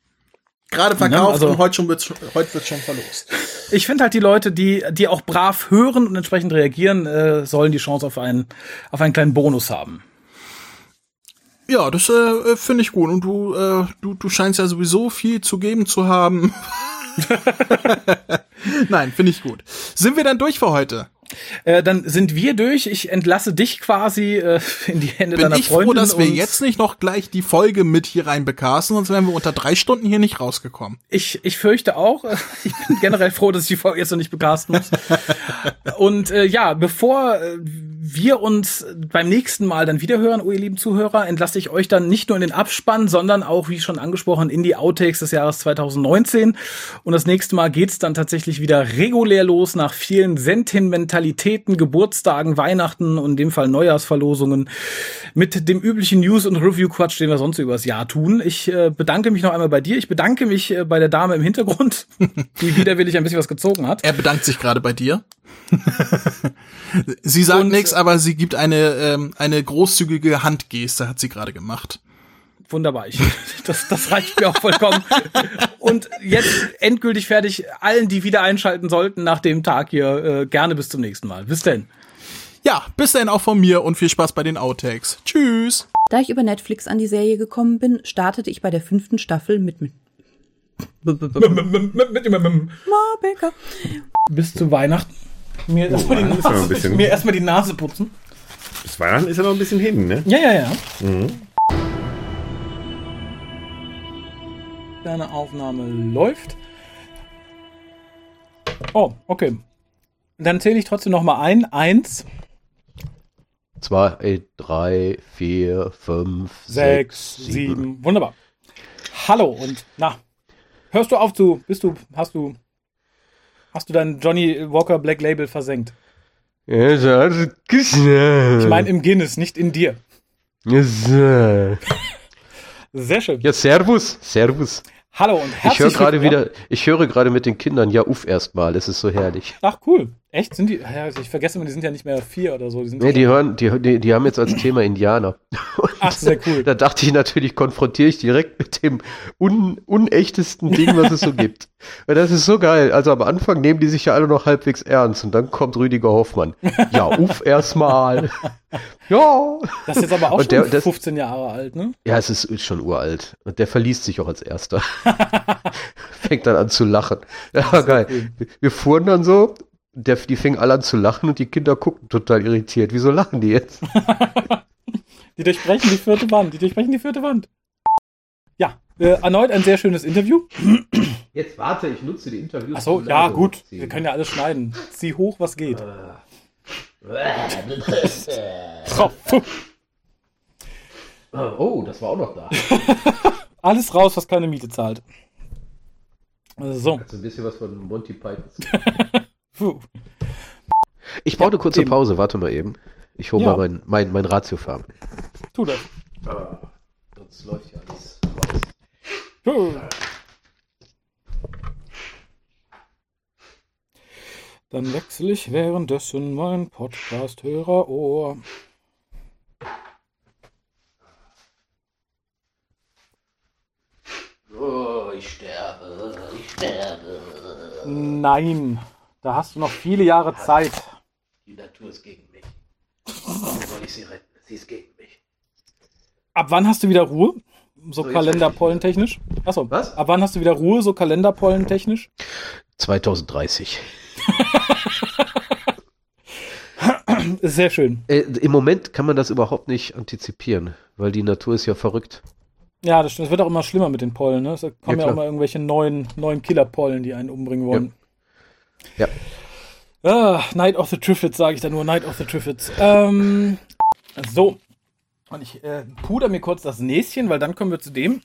Gerade verkauft also- und heute schon wird's, heute wird's schon verlost. Ich finde halt die Leute, die, die auch brav hören und entsprechend reagieren, äh, sollen die Chance auf einen, auf einen kleinen Bonus haben. Ja, das äh, finde ich gut. Und du, äh, du, du scheinst ja sowieso viel zu geben zu haben. *laughs* *laughs* Nein, finde ich gut. Sind wir dann durch für heute? Äh, dann sind wir durch. Ich entlasse dich quasi äh, in die Hände Bin deiner ich Freundin. froh, dass wir jetzt nicht noch gleich die Folge mit hier rein bekasten, sonst wären wir unter drei Stunden hier nicht rausgekommen. Ich, ich fürchte auch. *laughs* Ich bin generell froh, dass ich die Folge jetzt noch nicht bekasten muss. *laughs* Und äh, ja, bevor äh, wir uns beim nächsten Mal dann wiederhören, oh ihr lieben Zuhörer, entlasse ich euch dann nicht nur in den Abspann, sondern auch, wie schon angesprochen, in die Outtakes des Jahres 2019. Und das nächste Mal geht's dann tatsächlich wieder regulär los nach vielen Sentimentalitäten, Geburtstagen, Weihnachten und in dem Fall Neujahrsverlosungen mit dem üblichen News- und Review-Quatsch, den wir sonst so übers Jahr tun. Ich äh, bedanke mich noch einmal bei dir. Ich bedanke mich äh, bei der Dame im Hintergrund, *laughs* die widerwillig ein bisschen was gezogen hat. Er bedankt sich gerade bei dir. Sie sagt nichts, aber sie gibt eine, ähm, eine großzügige Handgeste, hat sie gerade gemacht. Wunderbar, ich, das, das reicht mir auch vollkommen. Und jetzt endgültig fertig. Allen, die wieder einschalten sollten nach dem Tag hier, äh, gerne bis zum nächsten Mal. Bis denn. Ja, bis dahin auch von mir und viel Spaß bei den Outtakes. Tschüss. Da ich über Netflix an die Serie gekommen bin, startete ich bei der fünften Staffel mit mit Marbecker. Bis zu Weihnachten. Mir erstmal die, Nase- mir erstmal die Nase putzen. Bis Weihnachten ist ja noch ein bisschen hin, ne? Ja, ja, ja. Deine Aufnahme läuft. Oh, okay. Dann zähle ich trotzdem noch mal ein. Eins, Zwei, drei, vier, fünf, sechs, sechs, sieben. sieben. Wunderbar. Hallo und na, hörst du auf zu? Bist du? Hast du? Hast du dein Johnny Walker Black Label versenkt? Ja, so hat es gesagt. Ich meine im Guinness, nicht in dir. Sehr schön. Ja, servus, servus. Hallo und herzlich Ich höre gerade wieder, ich höre gerade mit den Kindern, ja, uff erstmal, es ist so herrlich. Ach cool. Echt? Sind die? Ja, ich vergesse immer, die sind ja nicht mehr vier oder so. Die sind Nee, die hören, die, die, die haben jetzt als Thema Indianer. *laughs* Ach, sehr cool. Da dachte ich natürlich, konfrontiere ich direkt mit dem un, unechtesten Ding, was es so gibt. *laughs* Weil das ist so geil. Also am Anfang nehmen die sich ja alle noch halbwegs ernst und dann kommt Rüdiger Hoffmann. Ja, uff erstmal. *laughs* ja. Das ist jetzt aber auch Und schon der- das- 15 Jahre alt, ne? Ja, es ist, ist schon uralt. Und der verliest sich auch als erster. *laughs* Fängt dann an zu lachen. Ja, geil. Wir- Wir fuhren dann so, der, die fingen alle an zu lachen und die Kinder guckten total irritiert. Wieso lachen die jetzt? *laughs* Die durchbrechen die vierte Wand. Die durchbrechen die vierte Wand. Ja, äh, erneut ein sehr schönes Interview. Jetzt warte, ich nutze die Interviews. Achso, ja, gut. Wir können ja alles schneiden. Zieh hoch, was geht. Puh. Oh, das war auch noch da. *laughs* alles raus, was keine Miete zahlt. So, So ein bisschen was von Monty Python. *laughs* puh. Ich brauche eine kurze eben. Pause, warte mal eben. Ich hole Ja. mal mein, mein, mein Ratiofarm. tu das. Sonst läuft ja alles. Puh. Dann wechsle ich währenddessen mein Podcast-Hörer-Ohr. Oh, ich sterbe, ich sterbe. Nein, da hast du noch viele Jahre Zeit. Die Natur ist gegen mich. Wie soll ich sie retten? Sie ist gegen mich. Ab wann hast du wieder Ruhe? So So, kalenderpollentechnisch? Achso. Was? Ab wann hast du wieder Ruhe, so kalenderpollentechnisch? 2030. *laughs* Sehr schön. Äh, Im Moment kann man das überhaupt nicht antizipieren, weil die Natur ist ja verrückt. Ja, das stimmt. Es wird auch immer schlimmer mit den Pollen. Ne? Es kommen ja, klar. auch immer irgendwelche neuen, neuen Killerpollen, die einen umbringen wollen. Ja. Ah, Night of the Triffids, sage ich da nur. Night of the Triffids. Ähm, so. Und ich äh, puder mir kurz das Näschen, weil dann kommen wir zu dem,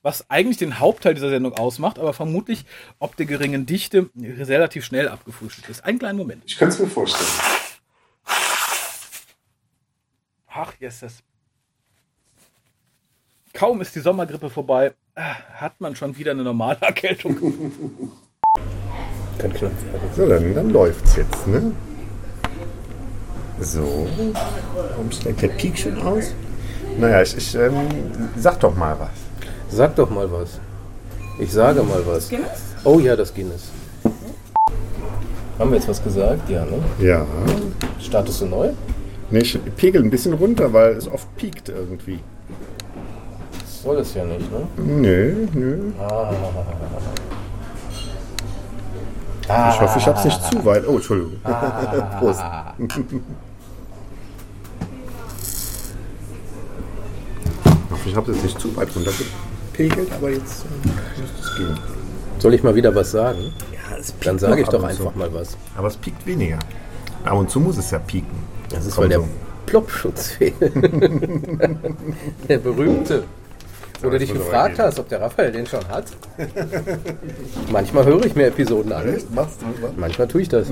was eigentlich den Hauptteil dieser Sendung ausmacht, aber vermutlich ob der geringen Dichte relativ schnell abgefrühstückt ist. Einen kleinen Moment. Ich kann es mir vorstellen. Ach, yes. Kaum ist die Sommergrippe vorbei, ah, hat man schon wieder eine normale Erkältung. *laughs* So, dann, dann läuft's jetzt, ne? So. Warum schlägt der Peak schon aus? Naja, ich, ich ähm, sag doch mal was. Sag doch mal was. Ich sage mal was. Oh ja, das Guinness. Haben wir jetzt was gesagt? Ja, ne? Ja. Startest du neu? Nee, ich pegel ein bisschen runter, weil es oft piekt irgendwie. Das soll es ja nicht, ne? Nö, nö. Ich hoffe, ich hab's nicht zu weit. Oh, Entschuldigung. *laughs* Prost. *laughs* ich habe jetzt nicht zu weit runtergepegelt, aber jetzt äh, müsste es gehen. Soll ich mal wieder was sagen? Ja, es piekt Dann sage ich doch einfach mal was. Aber es piekt weniger. Ab und zu muss es ja pieken. Das ist, Komm weil der so. Plopschutz *laughs* fehlt. der berühmte. Wo du dich gefragt gehen. hast, ob der Raphael den schon hat. Manchmal höre ich mir Episoden an. Echt? Machst du was? Manchmal tue ich das.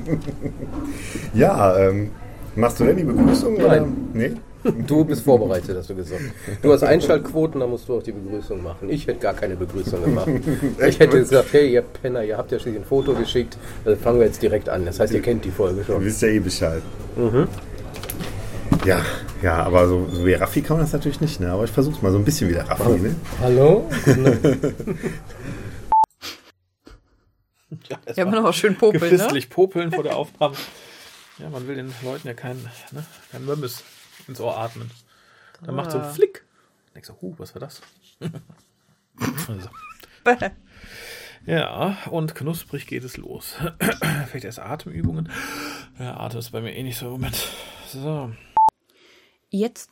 Ja, ähm, machst du denn die Begrüßung? Oder? Nein. Nee? Du bist vorbereitet, hast du gesagt. Du hast Einschaltquoten, da musst du auch die Begrüßung machen. Ich hätte gar keine Begrüßung gemacht. *laughs* Ich hätte gesagt, hey, ihr Penner, ihr habt ja schließlich ein Foto geschickt. Also fangen wir jetzt direkt an. Das heißt, ihr kennt die Folge Du schon. wisst ja eh Bescheid. Ja, ja, aber so, so wie Raffi kann man das natürlich nicht, ne? Aber ich versuch's mal so ein bisschen wie der Raffi, ne? Hallo? *laughs* Ja, Ja, immer noch schön popeln, ne? popeln vor der Aufnahme. Ja, man will den Leuten ja kein, ne, kein Mömmes ins Ohr atmen. Dann macht so ein Flick. Denkst so, huh, was war das? *laughs* also. *laughs* Ja, und knusprig geht es los. *clears throat* Vielleicht erst Atemübungen. Ja, Atem ist bei mir eh nicht so im Moment. So. Jetzt.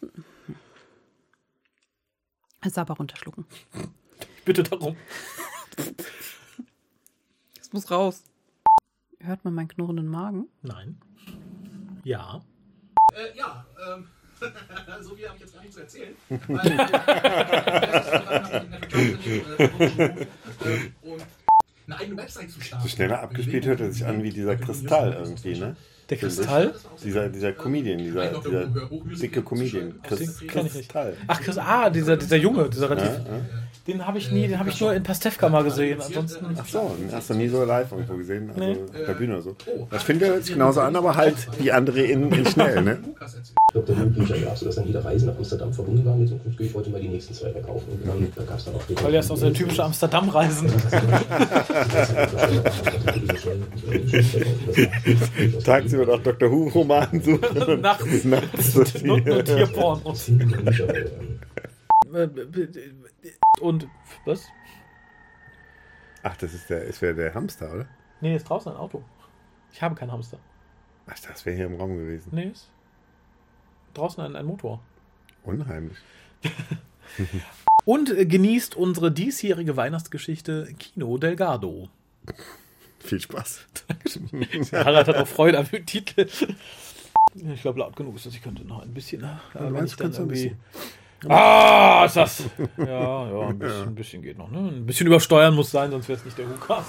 Sauber runterschlucken. Ich bitte darum. *laughs* Das muss raus. Hört man meinen knurrenden Magen? Nein. Ja. ja, ähm, *laughs* so viel habe ich jetzt gar nicht zu erzählen. *laughs* und eine eigene Website zu starten. So schneller abgespielt hört er sich an wie dieser Kristall irgendwie, ne? Der Kristall? Dieser, dieser Comedian, dieser, dieser dicke Comedian. Chris. Kristall. Ach, Chris, ah, dieser, dieser Junge, dieser relativ. Den habe ich nie, den habe ich nur in Pastewka mal gesehen. Ansonsten. Ach so, den hast du nie so live irgendwo gesehen, also auf der Bühne oder so. Das finde ich sich genauso an, aber halt wie andere in, in schnell, ne? Dr. Bücher gab es, dass dann jede Reise nach Amsterdam verbunden war. Mit so gehe ich heute mal die nächsten zwei verkaufen. Und dann da gab es dann auch Weil er ist aus der typische Amsterdam-Reisen. Tagsüber nach Dr. Who-Roman suchen. *laughs* Nachts. Nachts Not nur Tierpornos. Und was? Ach, das ist der, ist wäre der Hamster, oder? Nee, ist draußen ein Auto. Ich habe keinen Hamster. Ach, das wäre hier im Raum gewesen. Nee, ist draußen ein, ein Motor. Unheimlich. *laughs* Und äh, genießt unsere diesjährige Weihnachtsgeschichte Kino Delgado. Viel Spaß. *laughs* Harald hat auch Freude am Titel. Ich glaube, laut genug ist das. Ich könnte noch ein bisschen. äh, wenn meinst, dann irgendwie- Ah, ist das. Ja, ja, ein *laughs* bisschen, ein bisschen geht noch. Ne? Ein bisschen übersteuern muss sein, sonst wäre es nicht der Hukas.